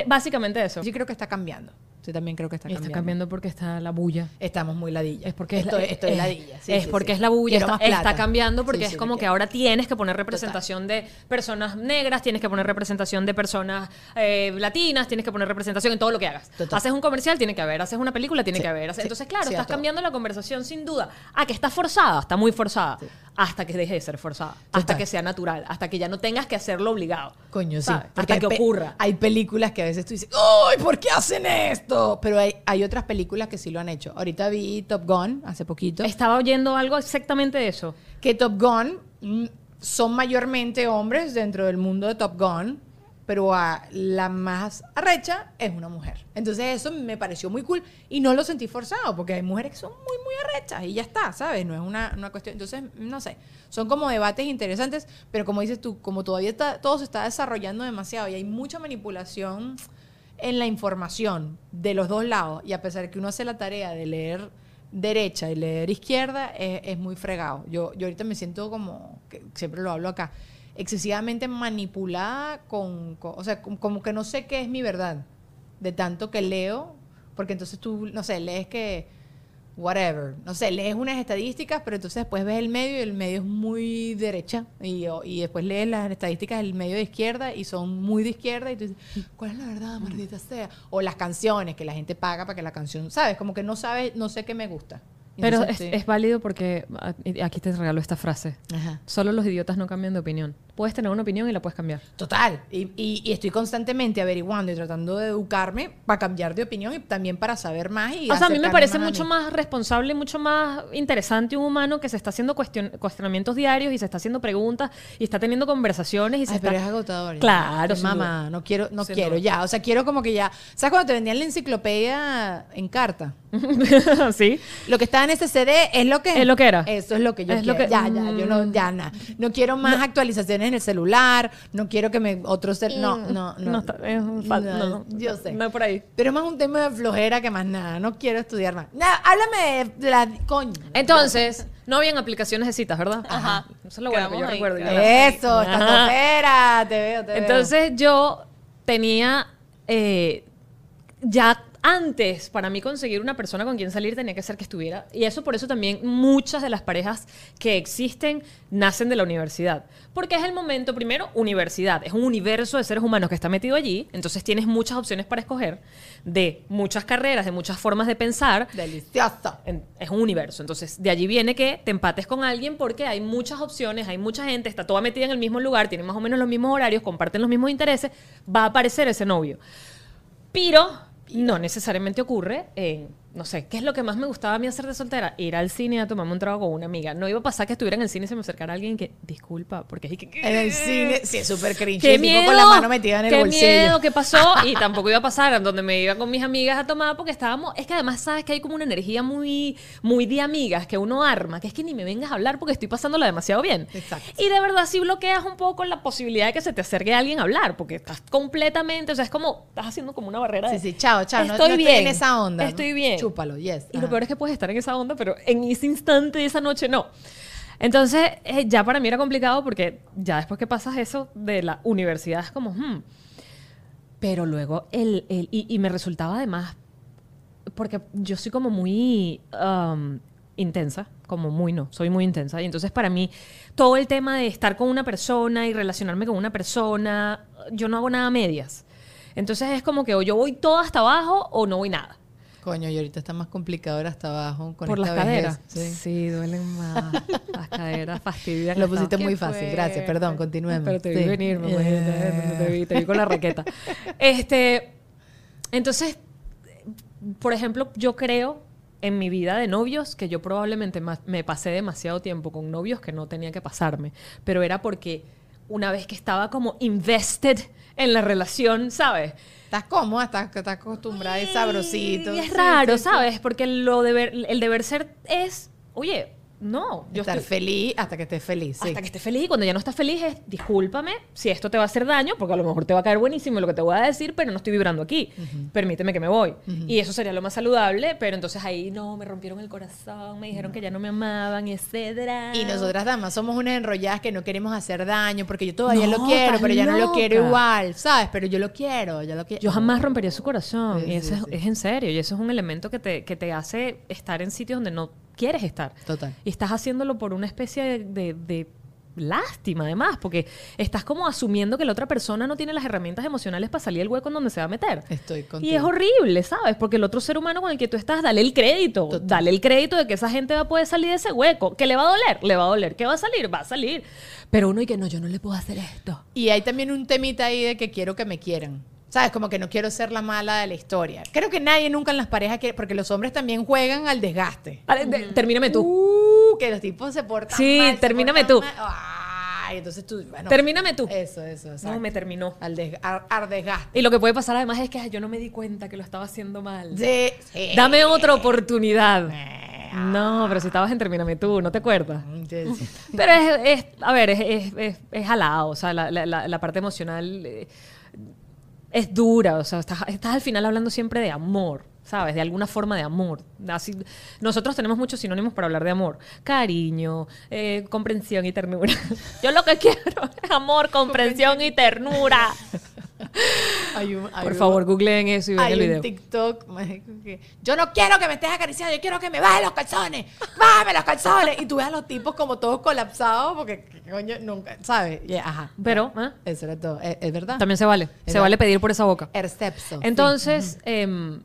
básicamente eso. Yo creo que está cambiando. Sí, también creo que está Y está cambiando. cambiando porque está la bulla. Estamos muy ladillas. Es porque es, estoy, es- ladilla. sí, es sí, porque sí. es la bulla. Está, cambiando porque es como que ahora tienes que poner representación de personas negras, tienes que poner representación de personas eh, latinas, tienes que poner representación en todo lo que hagas. Total. Haces un comercial, tiene que haber. Haces una película, tiene que haber. Entonces, claro, estás cambiando la conversación sin duda. Ah, que está forzada, está muy forzada. Hasta que deje de ser forzada. Hasta Total. que sea natural. Hasta que ya no tengas que hacerlo obligado. Coño, sí. ¿sabes? porque Hasta que ocurra. Hay películas que a veces tú dices, ¡ay, ¿por qué hacen esto? Pero hay, hay otras películas que sí lo han hecho. Ahorita vi Top Gun hace poquito. Estaba oyendo algo exactamente de eso. que Top Gun mm, son mayormente hombres dentro del mundo de Top Gun, pero a la más arrecha es una mujer. Entonces eso me pareció muy cool y no lo sentí forzado, porque hay mujeres que son muy, muy arrechas y ya está, ¿sabes? No es una, una cuestión. Entonces, no sé, son como debates interesantes, pero como dices tú, como todavía está, todo se está desarrollando demasiado y hay mucha manipulación en la información de los dos lados y a pesar de que uno hace la tarea de leer derecha y leer izquierda es, es muy fregado. Yo, yo ahorita me siento como, que siempre lo hablo acá, excesivamente manipulada con, o sea, como, que no sé qué es mi verdad de tanto que leo, porque entonces tú, no sé, lees que, whatever, no sé, lees unas estadísticas, pero entonces después ves el medio y el medio es muy derecha y, y después lees las estadísticas del medio de izquierda y son muy de izquierda y tú dices, ¿cuál es la verdad, maldita sea? O las canciones que la gente paga para que la canción, ¿sabes? Como que no sabes, no sé qué me gusta. Pero es, es válido porque ah, aquí te regalo esta frase. Ajá. Solo los idiotas no cambian de opinión. Puedes tener una opinión y la puedes cambiar. Total. Y, y- y estoy constantemente averiguando y tratando de educarme para cambiar de opinión y también para saber más. Y O sea, a mí me parece más mucho mí. más responsable, mucho más interesante un humano que se está haciendo cuestion- cuestionamientos diarios y se está haciendo preguntas y está teniendo conversaciones y se está... pero es agotador. ya. Claro, mamá, no quiero, no Sin quiero duda. ya. O sea, quiero como que ya. ¿Sabes cuando te vendían la enciclopedia en carta? <laughs> sí. Lo que estaba en ese CD es lo que Es lo que era. Eso es lo que yo Es quiero. lo que- ya, ya, yo no, Mm. ya nada. No quiero más actualizaciones en el celular. No quiero que me otro cel- no, no, no. No, está- es un fal- no, no. yo sé. No por ahí. Pero es más un tema de flojera que más nada. No quiero estudiar más. Nada, háblame de la coño. Entonces, no habían aplicaciones de citas, ¿verdad? Ajá. Eso es lo bueno que yo ahí, recuerdo. Eso, estás topera, te veo, te veo. Entonces yo tenía eh, ya antes, para mí conseguir una persona con quien salir tenía que ser que estuviera. Y eso por eso también muchas de las parejas que existen nacen de la universidad. Porque es el momento, primero, universidad. Es un universo de seres humanos que está metido allí. Entonces tienes muchas opciones para escoger de muchas carreras, de muchas formas de pensar. delicioso. En- es un universo. Entonces, de allí viene que te empates con alguien porque hay muchas opciones, hay mucha gente, está toda metida en el mismo lugar, tienen más o menos los mismos horarios, comparten los mismos intereses, va a aparecer ese novio. Pero no necesariamente ocurre en, no sé, ¿qué es lo que más me gustaba a mí hacer de soltera? Ir al cine a tomarme un trago con una amiga. No iba a pasar que estuviera en el cine y se me acercara alguien que, disculpa, porque es que... En el cine, sí, es súper cringe. ¡Qué miedo! con la mano metida en el ¡Qué bolsillo. miedo! ¿Qué pasó? <laughs> Y tampoco iba a pasar en donde me iba con mis amigas a tomar porque estábamos... Es que además sabes que hay como una energía muy, muy de amigas que uno arma, que es que ni me vengas a hablar porque estoy pasándola demasiado bien. Exacto. Y de verdad sí bloqueas un poco la posibilidad de que se te acerque alguien a hablar porque estás completamente... O sea, es como... Estás haciendo como una barrera Sí, de... sí, chao, chao. no- Estoy no, estoy bien. en esa onda. ¿no? Estoy bien. Chúpalo, yes. Y Ajá. lo peor es que puedes estar en esa onda, pero en ese instante esa noche no. Entonces, eh, ya para mí era complicado porque ya después que pasas eso de la universidad es como, hmm. Pero luego, el, el- y, y me resultaba además, porque yo soy como muy um, intensa, como muy no, soy muy intensa. Y entonces para mí, todo el tema de estar con una persona y relacionarme con una persona, yo no hago nada a medias. Entonces es como que o yo voy todo hasta abajo o no voy nada. Coño, y ahorita está más complicado ir hasta abajo con Por las esta vejez. caderas. Sí. Sí. duelen más. las caderas fastidian. <laughs> Lo pusiste muy fácil, gracias. Perdón, continuemos. Pero te vi Sí. venir, mamá. Eh. Te vi, te vi con la raqueta. <laughs> Este, entonces, por ejemplo, yo creo en mi vida de novios que yo probablemente me pasé demasiado tiempo con novios que no tenía que pasarme, pero era porque una vez que estaba como invested en la relación, ¿sabes? Estás cómoda, estás, estás acostumbrada y sabrosito. Y es Sí, raro, sí. ¿sabes? Porque lo deber, el deber ser es, oye, no, yo Estar estoy- feliz hasta que estés feliz. sí. hasta que estés feliz. Y cuando ya no estás feliz es discúlpame si esto te va a hacer daño porque a lo mejor te va a caer buenísimo lo que te voy a decir pero no estoy vibrando aquí. Permíteme que me voy. Y eso sería lo más saludable pero entonces ahí no me rompieron el corazón me dijeron que ya no me amaban etcétera. Y nosotras damas somos unas enrolladas que no queremos hacer daño porque yo todavía No, lo quiero, pero ya no lo quiero igual, ¿sabes? Pero yo lo quiero, yo lo quiero. yo jamás rompería su corazón. Sí, y eso sí, es, es en serio y eso es un elemento que te, que te hace estar en sitios donde no quieres estar Total. y estás haciéndolo por una especie de, de- de lástima además porque estás como asumiendo que la otra persona no tiene las herramientas emocionales para salir del hueco en donde se va a meter Estoy contigo. Y es horrible, ¿sabes? Porque el otro ser humano con el que tú estás, dale el crédito. Total. Dale el crédito de que esa gente va a poder salir de ese hueco. ¿Que le va a doler? Le va a doler. ¿Que va a salir? Va a salir. Pero uno y que no, yo no le puedo hacer esto. Y hay también un temita ahí de que quiero que me quieran. ¿Sabes? Como que no quiero ser la mala de la historia. Creo que nadie nunca en las parejas quiere, porque los hombres también juegan al desgaste. Vale, de- termíname tú. Uh, que los tipos se portan Sí, mal. se termíname tú. mal. Ay, entonces tú, bueno. Termíname tú. Eso, eso, exacto. No, me terminó. Al, des- ar- al desgaste. Y lo que puede pasar además es que ay, yo no me di cuenta que lo estaba haciendo mal. Sí, sí. Dame otra oportunidad. Eh, No, pero si estabas en Termíname tú, ¿no te acuerdas? sí, sí. Pero es, es- a ver, es, es, es, es jalado, o sea, la, la- la- la parte emocional eh, es dura, o sea, estás, estás al final hablando siempre de amor, ¿sabes? De alguna forma de amor. Así, nosotros tenemos muchos sinónimos para hablar de amor. Cariño, eh, comprensión y ternura. <laughs> Yo lo que quiero es amor, comprensión y ternura. <laughs> <laughs> Hay un- hay Por un- favor, googleen eso y vean Hay el un video. TikTok que yo no quiero que me estés acariciando, yo quiero que me bajes los calzones, bájame los calzones. Y tú ves a los tipos como todos colapsados porque, coño, nunca, ¿sabes? Ajá. Pero, ¿eh? Eso era todo. Es, es verdad. También se vale. Se vale pedir por esa boca. Ercepso. Entonces, em,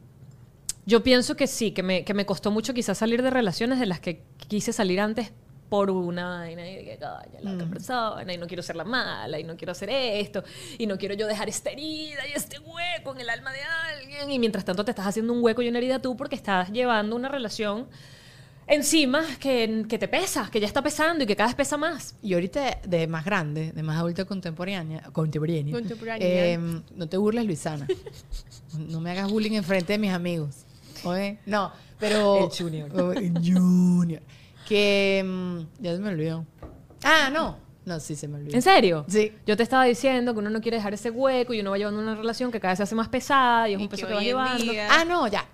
yo pienso que sí, que me, que me costó mucho quizás salir de relaciones de las que quise salir antes por una vaina y que la otra persona y no quiero ser la mala y no quiero hacer esto y no quiero yo dejar esta herida y este hueco en el alma de alguien y mientras tanto te estás haciendo un hueco y una herida tú porque estás llevando una relación encima que, que te pesa, que ya está pesando y que cada vez pesa más. Y ahorita de más grande, de más adulta contemporánea, contemporánea, Contemporánea. eh, no te burles, Luisana. no me hagas bullying enfrente de mis amigos. ¿Oye? No, pero... El junior. Oh, <laughs> el junior. Que... mm, ya se me olvidó. Ah, no. No, sí se me olvidó. ¿En serio? Sí. Yo te estaba diciendo que uno no quiere dejar ese hueco y uno va llevando una relación que cada vez se hace más pesada y es Y un peso que que va llevando. día- Ah, no, ya.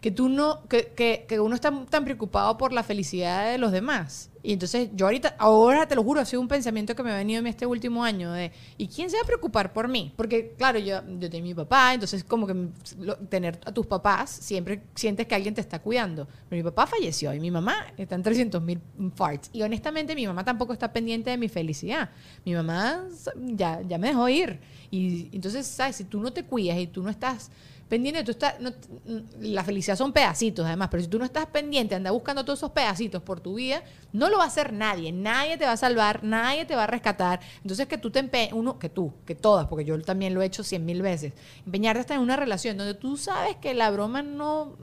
Que tú no, que, que, que uno está tan preocupado por la felicidad de los demás. Y entonces yo ahorita, ahora te lo juro, ha sido un pensamiento que me ha venido en este último año de, ¿y quién se va a preocupar por mí? Porque claro, yo, yo tengo mi papá, entonces como que lo- tener a tus papás, siempre sientes que alguien te está cuidando. Pero mi papá falleció y mi mamá está en 300 mil farts. Y honestamente mi mamá tampoco está pendiente de mi felicidad. Mi mamá ya, ya me dejó ir. Y entonces, ¿sabes? Si tú no te cuidas y tú no estás pendiente, tú estás, no- la felicidad son pedacitos además, pero si tú no estás pendiente, anda buscando todos esos pedacitos por tu vida, no lo va a hacer nadie, nadie te va a salvar, nadie te va a rescatar. Entonces que tú te empeñes, uno, que tú, que todas, porque yo también lo he hecho cien mil veces, empeñarte hasta en una relación donde tú sabes que la broma no,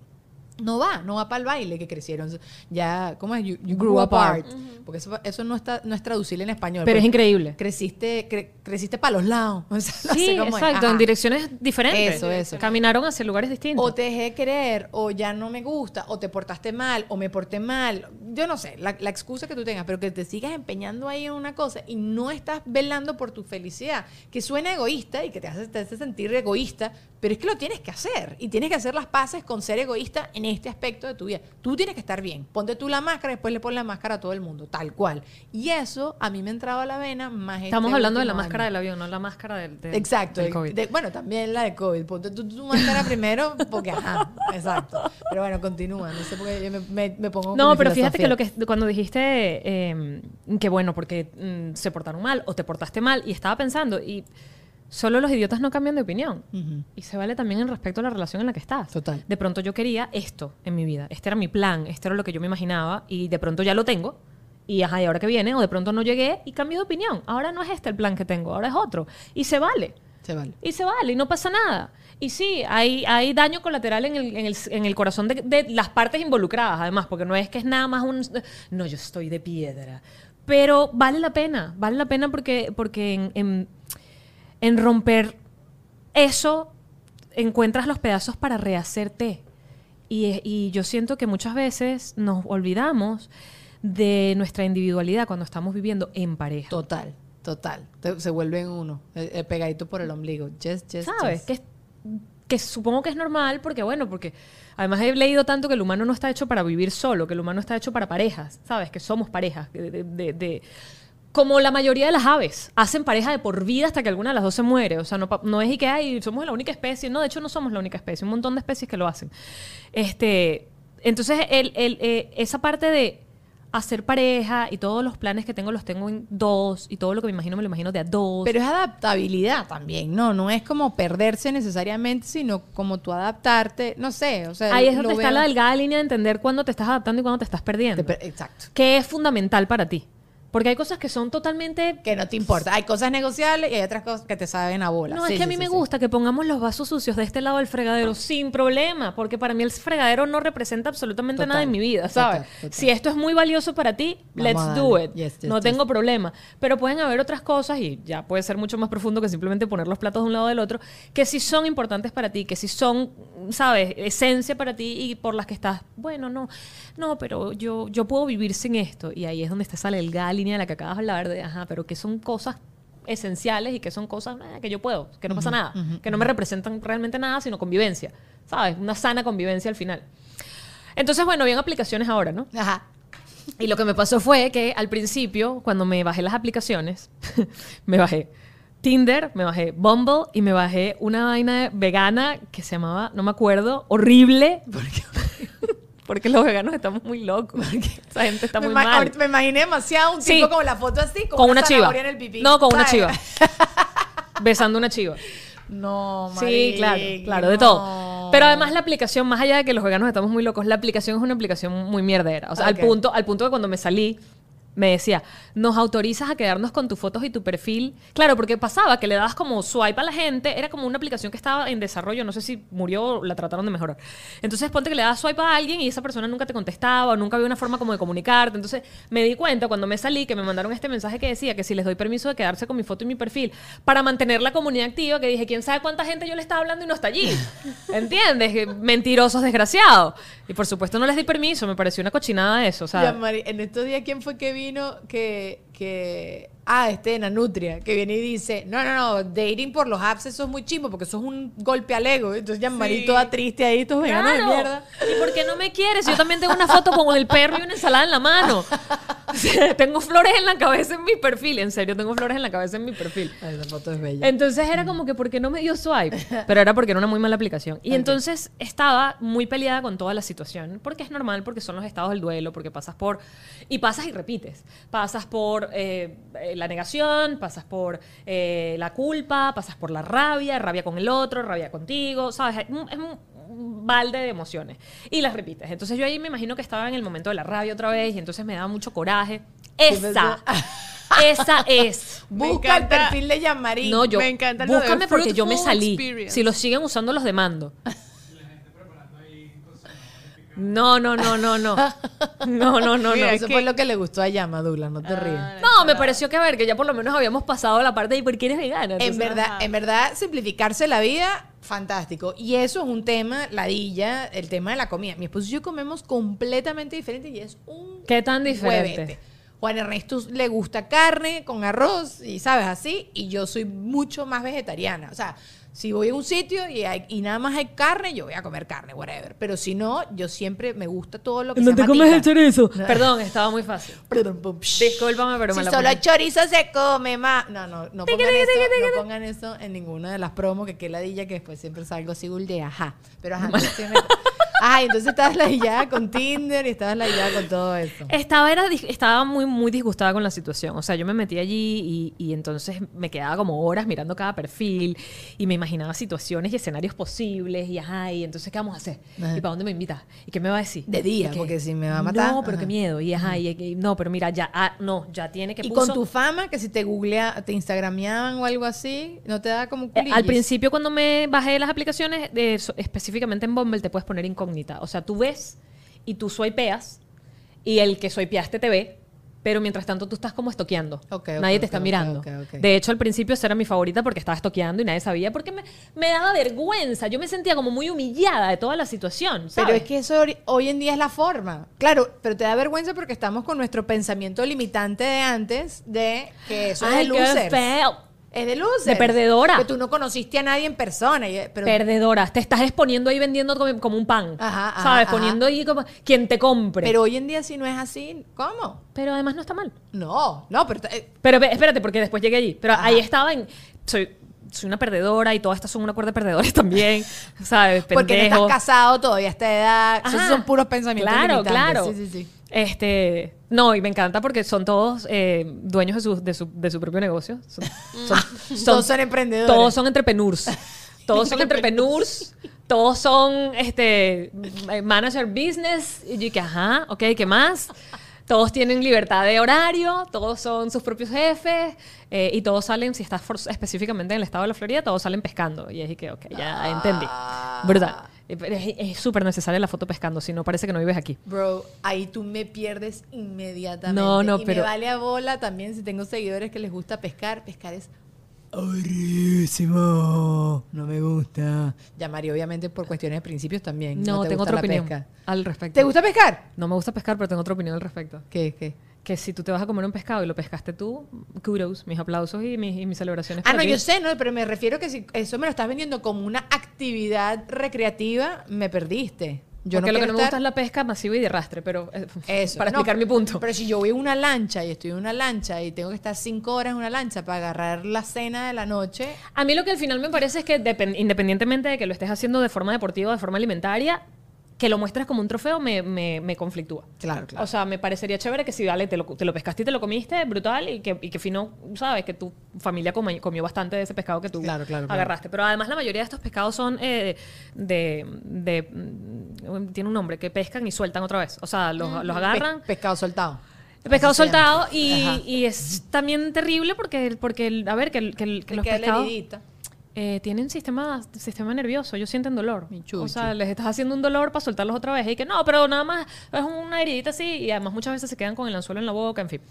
no va, no va para el baile que crecieron. Ya, ¿cómo es? You, you grew apart. Porque eso, eso no, está, no es traducible en español. Pero es increíble. Creciste, cre- creciste para los lados. <laughs> O sea, no Sí, sé cómo es. exacto, en direcciones diferentes. Eso, eso. Caminaron hacia lugares distintos. O te dejé de querer, o ya no me gusta, o te portaste mal, o me porté mal. Yo no sé, la, la excusa que tú tengas, pero que te sigas empeñando ahí en una cosa y no estás velando por tu felicidad, que suena egoísta y que te hace, te hace sentir egoísta, pero es que lo tienes que hacer. Y tienes que hacer las paces con ser egoísta en este aspecto de tu vida. Tú tienes que estar bien. Ponte tú la máscara, después le pones la máscara a todo el mundo, tal cual. Y eso a mí me entraba a la vena más Estamos este hablando de la máscara del avión, no la máscara del, del- Exacto. del el- COVID. de- bueno, también la de COVID. Ponte tú tu máscara primero porque, ajá, exacto. Pero bueno, continúa. No sé por qué yo me, me- me pongo No, pero fíjate que lo que cuando dijiste eh, que bueno, porque mm, se portaron mal o te portaste mal, y estaba pensando, y Solo los idiotas no cambian de opinión. Y se vale también en respecto a la relación en la que estás. Total. De pronto yo quería esto en mi vida. Este era mi plan, este era lo que yo me imaginaba y de pronto ya lo tengo. Y ajá, ¿y ahora que viene? O de pronto no llegué y cambié de opinión. Ahora no es este el plan que tengo, ahora es otro. Y se vale. Se vale. Y se vale, y no pasa nada. Y sí, hay, hay daño colateral en el, en el, en el corazón de, de las partes involucradas, además, porque no es que es nada más un... No, yo estoy de piedra. Pero vale la pena, vale la pena porque, porque en, en, en romper eso encuentras los pedazos para rehacerte. Y, y yo siento que muchas veces nos olvidamos de nuestra individualidad cuando estamos viviendo en pareja. Total, total. Te- se vuelven uno, eh, eh, pegadito por el ombligo. Yes, yes, ¿Sabes? yes. Que, es- que supongo que es normal porque, bueno, porque además he leído tanto que el humano no está hecho para vivir solo, que el humano está hecho para parejas, ¿sabes? Que somos parejas. de- de- de- de- como la mayoría de las aves, hacen pareja de por vida hasta que alguna de las dos se muere. O sea, no, no es y que hay, somos la única especie. No, de hecho no somos la única especie. Un montón de especies que lo hacen. Este, entonces, el, el, eh, esa parte de hacer pareja y todos los planes que tengo los tengo en dos y todo lo que me imagino me lo imagino de a dos. Pero es adaptabilidad también, ¿no? No es como perderse necesariamente, sino como tú adaptarte, no sé, o sea... Ahí es donde está veo- la delgada línea de entender cuándo te estás adaptando y cuándo te estás perdiendo. Te per- Exacto. ¿Qué es fundamental para ti? Porque hay cosas que son totalmente... Que no te importa. Hay cosas negociables y hay otras cosas que te saben a bola. No, Sí, es que a mí sí, me sí. gusta que pongamos los vasos sucios de este lado del fregadero sin problema, porque para mí el fregadero no representa absolutamente Total, nada en mi vida, ¿sabes? total, total. Si esto es muy valioso para ti, Vamos let's do it. Yes, yes, no yes. tengo problema. Pero pueden haber otras cosas, y ya puede ser mucho más profundo que simplemente poner los platos de un lado del otro, que sí son importantes para ti, que sí son, ¿sabes? Esencia para ti y por las que estás, bueno, no, no, pero yo, yo puedo vivir sin esto. Y ahí es donde está esa delgada línea de la que acabas de hablar, de, ajá, pero que son cosas esenciales y que son cosas eh, que yo puedo, que no pasa nada, que no me representan realmente nada, sino convivencia, ¿sabes? Una sana convivencia al final. Entonces, bueno, bien aplicaciones ahora, ¿no? Ajá. Y lo que me pasó fue que al principio, cuando me bajé las aplicaciones, <laughs> me bajé Tinder, me bajé Bumble y me bajé una vaina vegana que se llamaba, no me acuerdo, horrible. <laughs> Porque los veganos estamos muy locos. <laughs> Esa gente está me, muy ima- mal. me imaginé demasiado un Sí. tipo como la foto así, con, Con una chiva. en el pipí. No, con una chiva. <laughs> Besando una chiva. No, Sí, claro, claro, de todo. Pero además la aplicación, más allá de que los veganos estamos muy locos, la aplicación es una aplicación muy mierdera. O sea, al punto, al punto de cuando me salí, me decía, nos autorizas a quedarnos con tus fotos y tu perfil. Claro, porque pasaba que le dabas como swipe a la gente, era como una aplicación que estaba en desarrollo, no sé si murió o la trataron de mejorar. Entonces ponte que le dabas swipe a alguien y esa persona nunca te contestaba o nunca había una forma como de comunicarte. Entonces me di cuenta cuando me salí que me mandaron este mensaje que decía que si les doy permiso de quedarse con mi foto y mi perfil para mantener la comunidad activa, que dije, ¿quién sabe cuánta gente yo le estaba hablando y no está allí? <laughs> ¿Entiendes? Mentirosos, desgraciados. Y por supuesto no les di permiso, me pareció una cochinada eso. O sea, en estos días, ¿quién fue que vino que, que... Ah, este, Nanutria, que viene y dice, no, no, no, dating por los apps, eso es muy chimbo, porque eso es un golpe al ego. Entonces, ya Mari toda triste ahí, estos veganos de Claro. mierda. ¿Y por qué no me quieres? Yo también tengo una foto con el perro y una ensalada en la mano. <laughs> Tengo flores en la cabeza en mi perfil. En serio, tengo flores en la cabeza en mi perfil. Esa foto es bella. Entonces era como que, ¿por qué no me dio swipe? Pero era porque era una muy mala aplicación. Y entonces estaba muy peleada con toda la situación, porque es normal, porque son los estados del duelo, porque pasas por... Y pasas y repites. Pasas por eh, eh, la negación, pasas por eh, la culpa, pasas por la rabia, rabia con el otro, rabia contigo, ¿sabes? Es un- es un un balde de emociones. Y las repites. Entonces yo ahí me imagino que estaba en el momento de la rabia otra vez y entonces me daba mucho coraje. Esa, <laughs> esa es. Me Busca el perfil de Yamarín. No, yo. Me encanta lo de búscame porque yo me salí. experience. Si lo siguen usando, los demando. No, no, no, no, no. No, no, no, no. Eso es fue lo que le gustó a Yama, Douglas, no te Ah, rías. No, me pareció que a ver, que ya por lo menos habíamos pasado la parte de ¿por qué eres vegana? En verdad, ajá. en verdad, simplificarse la vida, fantástico. Y eso es un tema, ladilla, el tema de la comida. Mi esposo y yo comemos completamente diferente y es un ¿Qué tan diferente? huevete. Juan Ernesto le gusta carne con arroz y sabes así, y yo soy mucho más vegetariana. O sea, si voy a un sitio y, hay- y nada más hay carne, yo voy a comer carne, whatever. Pero si no, yo siempre me gusta todo lo que ¿No se te llama comes el chorizo? Perdón, estaba muy fácil. Perdón. Discúlpame, pero me si la solo puse. chorizo se come más. No, no, no pongan, eso, no pongan eso en ninguna de las promos, que qué ladilla que después siempre salgo así de ajá. Pero ajá, me- Ay, entonces estabas ladillada con Tinder y estabas ladillada con todo eso. Estaba, era, estaba muy, muy disgustada con la situación. O sea, yo me metí allí y, y entonces me quedaba como horas mirando cada perfil y me imaginaba situaciones y escenarios posibles y ajá, y entonces ¿qué vamos a hacer? Ajá. ¿Y para dónde me invitas? ¿Y qué me va a decir? De día, porque si me va a matar. No, pero Ajá. qué miedo. Y ajá, y, y- no, pero mira, ya, ah, no, ya tiene que Y puso- con tu fama, que si te googlea, te instagrameaban o algo así, no te da como Eh, culillis? Al principio, cuando me bajé las aplicaciones, de- específicamente en Bumble, te puedes poner incógnita. O sea, tú ves y tú swipeas y el que swipeaste te ve, pero mientras tanto tú estás como estoqueando. Ok, ok, nadie te está ok, mirando. De hecho, al principio esa era mi favorita porque estaba estoqueando y nadie sabía porque me, me daba vergüenza. Yo me sentía como muy humillada de toda la situación. Pero ¿sabes? es que eso hoy en día es la forma. Claro, pero te da vergüenza porque estamos con nuestro pensamiento limitante de antes de que eso es losers. feo. Es de losers. De perdedora. Que tú no conociste a nadie en persona. Pero Perdedoras. Te estás exponiendo ahí vendiendo como, como un pan. Ajá, ajá, ¿Sabes? ajá. Poniendo ahí como quien te compre. Pero hoy en día si no es así, ¿cómo? pero además no está mal. No, no, pero eh, Pero espérate, porque después llegué allí. Pero Ajá. ahí estaba en. Soy, soy una perdedora y todas estas son una cuerda de perdedores <laughs> también. ¿Sabes? porque no estás casado todavía a esta edad. Esos son puros pensamientos Claro, limitantes. claro. Sí, sí, sí. Este, no, y me encanta porque son todos eh, dueños de su, de, su, de su propio negocio. Son, <laughs> son- Todos son emprendedores. Todos son entrepreneurs. <laughs> Todos son entrepreneurs. Todos son este, manager business. Y yo que, ajá, ok, ¿qué más? Todos tienen libertad de horario, todos son sus propios jefes eh, y todos salen, si estás for- específicamente en el estado de la Florida, todos salen pescando. Y es que, ok, ya entendí. Brutal. Eh, Es súper necesaria la foto pescando, si no parece que no vives aquí. Bro, ahí tú me pierdes inmediatamente. No, no, y pero- me vale a bola también si tengo seguidores que les gusta pescar. Pescar es horrísimo. No me gusta. Ya, Mario, obviamente por cuestiones de principios también. No, te tengo gusta otra la opinión pesca. al respecto. ¿Te gusta pescar? No me gusta pescar, pero tengo otra opinión al respecto. ¿Qué? ¿Qué? Que si tú te vas a comer un pescado y lo pescaste tú, kudos, mis aplausos y mis, y mis celebraciones. Ah, no, ti. yo sé, no, pero me refiero que si eso me lo estás vendiendo como una actividad recreativa, me perdiste. Yo Porque no lo que no me gusta es la pesca masiva y de arrastre, pero eh, Eso. para No, explicar mi punto. Pero si yo voy en una lancha y estoy en una lancha y tengo que estar cinco horas en una lancha para agarrar la cena de la noche, A mí lo que al final me parece es que depen- independientemente de que lo estés haciendo de forma deportiva o de forma alimentaria, que lo muestres como un trofeo me, me, me conflictúa. Claro, claro. O sea, me parecería chévere que si vale, te lo, te lo pescaste y te lo comiste, brutal, y que, y que fino, sabes, que tu familia comi- comió bastante de ese pescado que tú Claro, claro, claro. agarraste. Pero además la mayoría de estos pescados son eh, de, de- mm, Tiene un nombre, que pescan y sueltan otra vez. O sea, los, los agarran. Pe- pescado soltado. El pescado Así soltado y, y es también terrible porque, porque el- a ver, que, el- que el- que los pescados heridita. Eh, tienen sistema, sistema nervioso, ellos sienten dolor. O sea, les estás haciendo un dolor para soltarlos otra vez. Y que no, pero nada más es una heridita así. Y además muchas veces se quedan con el anzuelo en la boca, en fin.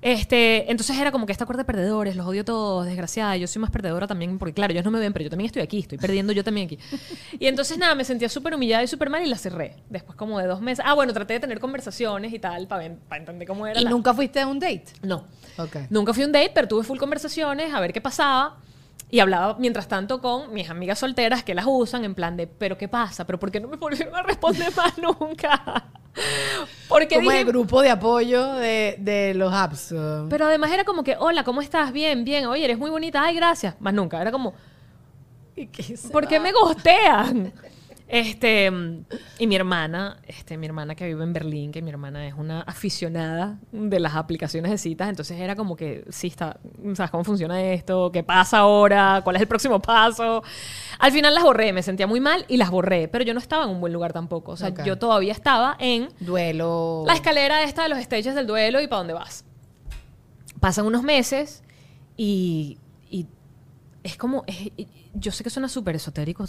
Este, entonces era como que esta cuerda de perdedores, los odio todos, desgraciada. Yo soy más perdedora también, porque claro, ellos no me ven, pero yo también estoy aquí, estoy perdiendo yo también aquí. <laughs> Y entonces nada, me sentía súper humillada y súper mal y la cerré. Después como de dos meses. Ah, bueno, traté de tener conversaciones y tal, para, entender cómo era. ¿Y la- nunca fuiste a un date? No. Ok. Nunca fui a un date, pero tuve full conversaciones a ver qué pasaba. Y hablaba mientras tanto con mis amigas solteras que las usan en plan de, pero ¿qué pasa? ¿Pero por qué no me volvieron a responder <laughs> más nunca? <laughs> Porque Como dije, el grupo de apoyo de, de los apps. pero además era como que, hola, ¿cómo estás? Bien, bien. Oye, eres muy bonita. Ay, gracias. Más nunca. Era como, ¿y qué ¿por qué me gostean? <laughs> Este, y mi hermana, este, mi hermana que vive en Berlín, que mi hermana es una aficionada de las aplicaciones de citas, entonces era como que, sí, está, ¿sabes cómo funciona esto? ¿Qué pasa ahora? ¿Cuál es el próximo paso? Al final las borré, me sentía muy mal y las borré, pero yo no estaba en un buen lugar tampoco, o sea, yo todavía estaba en Duelo. la escalera esta de los stages del duelo y para dónde vas. Pasan unos meses y, y es como, es- yo sé que suena súper esotérico,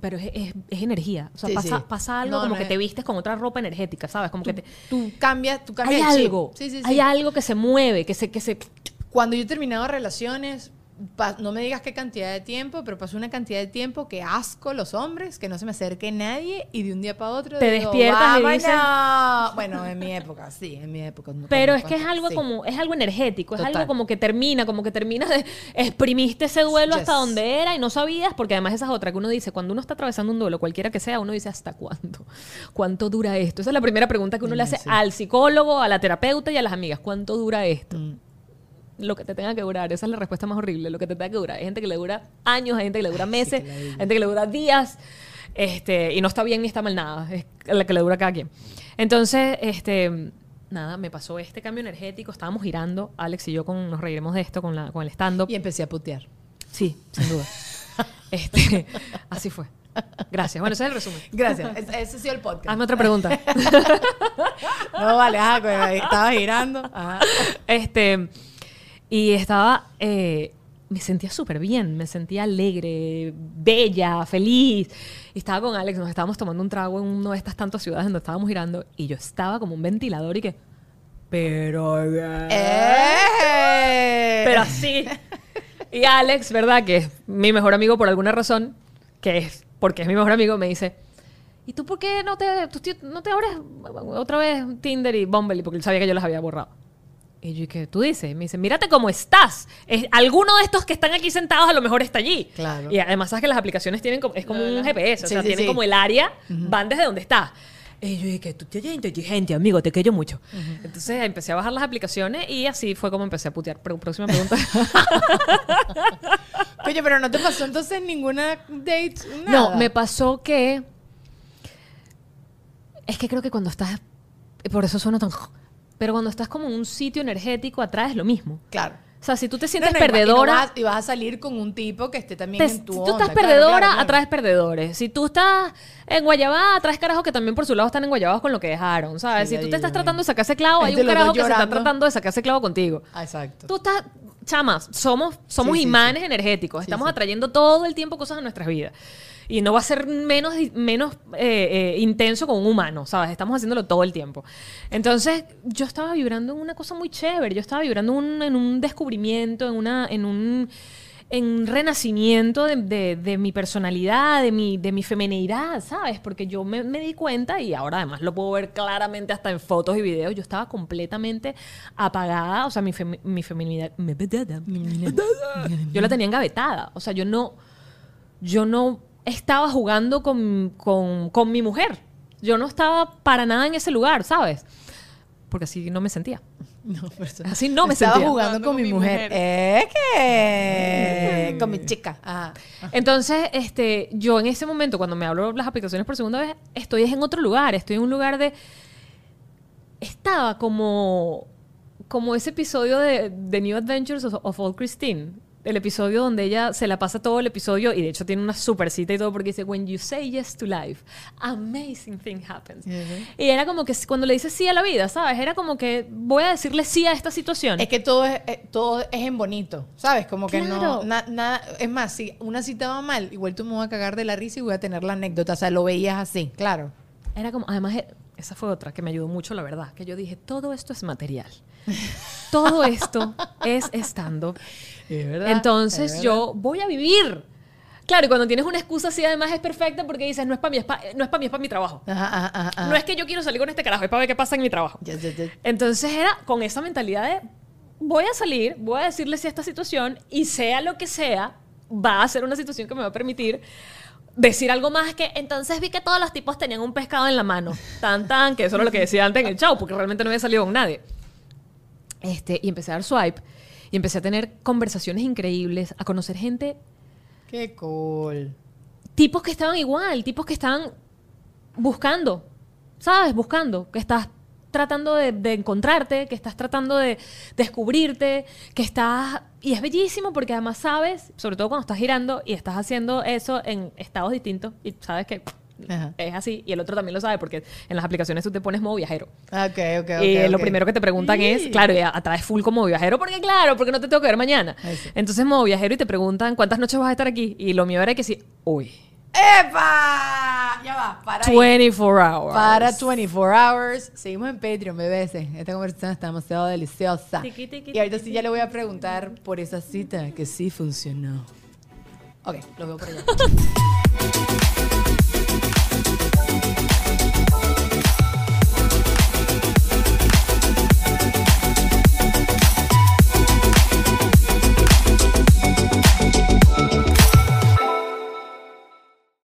pero es, es- es energía. O sea, Sí, pasa, sí. pasa algo No, como no que es- te vistes con otra ropa energética, ¿sabes? Como que te... Tú cambias, tú Hay cambias chip. algo, Sí, sí, sí. hay algo que se mueve, que se... Que se Cuando yo he terminado relaciones, no me digas qué cantidad de tiempo, pero pasó una cantidad de tiempo que asco los hombres, que no se me acerque nadie y de un día para otro Te digo, despiertas Bueno, en mi época, sí, en mi época. no pero es que es algo sí. como, es algo energético, es Total. algo como que termina, como que termina de, exprimiste ese duelo Yes. hasta donde era y no sabías, porque además esa es otra que uno dice, cuando uno está atravesando un duelo, cualquiera que sea, uno dice, ¿hasta cuándo? ¿Cuánto dura esto? Esa es la primera pregunta que uno le hace sí. al psicólogo, a la terapeuta y a las amigas, ¿cuánto dura esto? Mm. Lo que te tenga que durar, esa es la respuesta más horrible, lo que te tenga que durar. Hay gente que le dura años, hay gente que le dura meses, qué hay gente que le dura días. Este, y no está bien ni está mal nada, es la que le dura a cada quien. Entonces, este, nada, me pasó este cambio energético, estábamos girando, Alex y yo con, nos reiremos de esto con, la, con el stand-up. Y empecé a putear. Sí, sin duda. <laughs> este, así fue. Gracias. Bueno, ese es el resumen. Gracias. Ese, ese ha sido el podcast. Hazme otra pregunta. <laughs> No, vale, ajá, pues, estaba girando. Ajá. Este, y estaba, eh, me sentía súper bien, me sentía alegre, bella, feliz. Y estaba con Alex, nos estábamos tomando un trago en una de estas tantas ciudades donde estábamos girando y yo estaba como un ventilador y que, pero... ¡Eh! Pero así. Y Alex, ¿verdad? Que es mi mejor amigo por alguna razón, que es porque es mi mejor amigo, me dice, ¿y tú por qué no te, tú no te abres otra vez Tinder y Bumble? Porque él sabía que yo las había borrado. Y yo, ¿y qué tú dices? Me dice, mírate cómo estás. Es, alguno de estos que están aquí sentados a lo mejor está allí. Claro. Y además sabes que las aplicaciones tienen como, es como un GPS, o Sí, sea, sí, tienen sí. como el área, van desde donde estás. Y yo dije, tú te oyes inteligente, amigo, te quiero mucho. Entonces empecé a bajar las aplicaciones y así fue como empecé a putear. Pero, próxima pregunta. <laughs> Oye, pero no te pasó entonces ninguna date, nada. No, me pasó que. Es que creo que cuando estás. Por eso suena tan. Pero cuando estás como en un sitio energético, atraes lo mismo. Claro. O sea, si tú te sientes No, no, perdedora. Y, no vas, y vas a salir con un tipo que esté también te- en tu si tú estás perdedora, claro, claro. atraes perdedores. Si tú estás en Guayabá, atraes carajos que también por su lado están en Guayabados con lo que dejaron, ¿sabes? Sí, si tú te estás tratando de sacarse clavo, hay un carajo que se está tratando de sacarse clavo contigo. Ah, Exacto. Tú estás, chamas, somos, somos Sí, sí, imanes energéticos, estamos atrayendo todo el tiempo cosas a nuestras vidas. Y no va a ser menos, menos eh, eh, intenso con un humano, ¿sabes? Estamos haciéndolo todo el tiempo. Entonces, yo estaba vibrando en una cosa muy chévere, yo estaba vibrando en un descubrimiento, en, una, en un en renacimiento de, de- mi personalidad, de mi, de mi feminidad, ¿sabes? Porque yo me, me di cuenta, y ahora además lo puedo ver claramente hasta en fotos y videos, yo estaba completamente apagada, o sea, mi, femi- mi feminidad, yo la tenía engavetada, o sea, yo no, yo no estaba jugando con, con, con mi mujer, yo no estaba para nada en ese lugar, ¿sabes? Porque así no me sentía. <laughs> No, Así no me Estaba sentía. jugando con, mi mujer. Es que... Con mi chica. Ajá. Entonces, este, yo en ese momento, cuando me hablo las aplicaciones por segunda vez, estoy en otro lugar, estoy en un lugar de... Estaba como, como ese episodio de The New Adventures of, of Old Christine. El episodio donde ella se la pasa todo el episodio y de hecho tiene una super cita y todo porque dice, When you say yes to life, amazing thing happens. Y era como que cuando le dices sí a la vida, ¿sabes? Era como que voy a decirle sí a esta situación. Es que todo es, eh, todo es en bonito, ¿sabes? Como que no, Claro. na- nada, es más, si una cita va mal, igual tú me vas a cagar de la risa y voy a tener la anécdota, o sea, lo veías así, claro. Era como, además, eh, esa fue otra que me ayudó mucho, la verdad, que yo dije, todo esto es material. Todo esto es estando. Entonces yo voy a vivir. Claro, y cuando tienes una excusa así, además es perfecta porque dices, no es para mí, es para no es para mí, es para mi trabajo. Ajá, ajá, ajá. No es que yo quiero salir con este carajo, es para ver qué pasa en mi trabajo. Entonces era con esa mentalidad de voy a salir, voy a decirle a esta situación y sea lo que sea, va a ser una situación que me va a permitir decir algo más que entonces vi que todos los tipos tenían un pescado en la mano. Tan tan, que eso era lo que decía antes en el show, porque realmente no había salido con nadie. Este, y empecé a dar swipe y empecé a tener conversaciones increíbles, a conocer gente Qué cool. tipos que estaban igual, tipos que estaban buscando, ¿sabes? Buscando, que estás tratando de, de encontrarte, que estás tratando de descubrirte, que estás... Y es bellísimo porque además sabes, sobre todo cuando estás girando y estás haciendo eso en estados distintos y sabes que Ajá. es así y el otro también lo sabe porque en las aplicaciones tú te pones modo viajero. Ok, ok, ok. y lo primero que te preguntan es, claro, y atraes full como viajero, porque claro, porque no te tengo que ver mañana. Eso. Entonces, modo viajero y te preguntan cuántas noches vas a estar aquí. Y lo mío era que sí, uy, ¡Epa! Ya va, para ahí. 24 hours. Para 24 hours. Seguimos en Patreon, bebés. Esta conversación está demasiado deliciosa. Tiqui, tiqui, y ahorita sí ya le voy a preguntar por esa cita que sí funcionó. Ok, lo veo por allá. <laughs>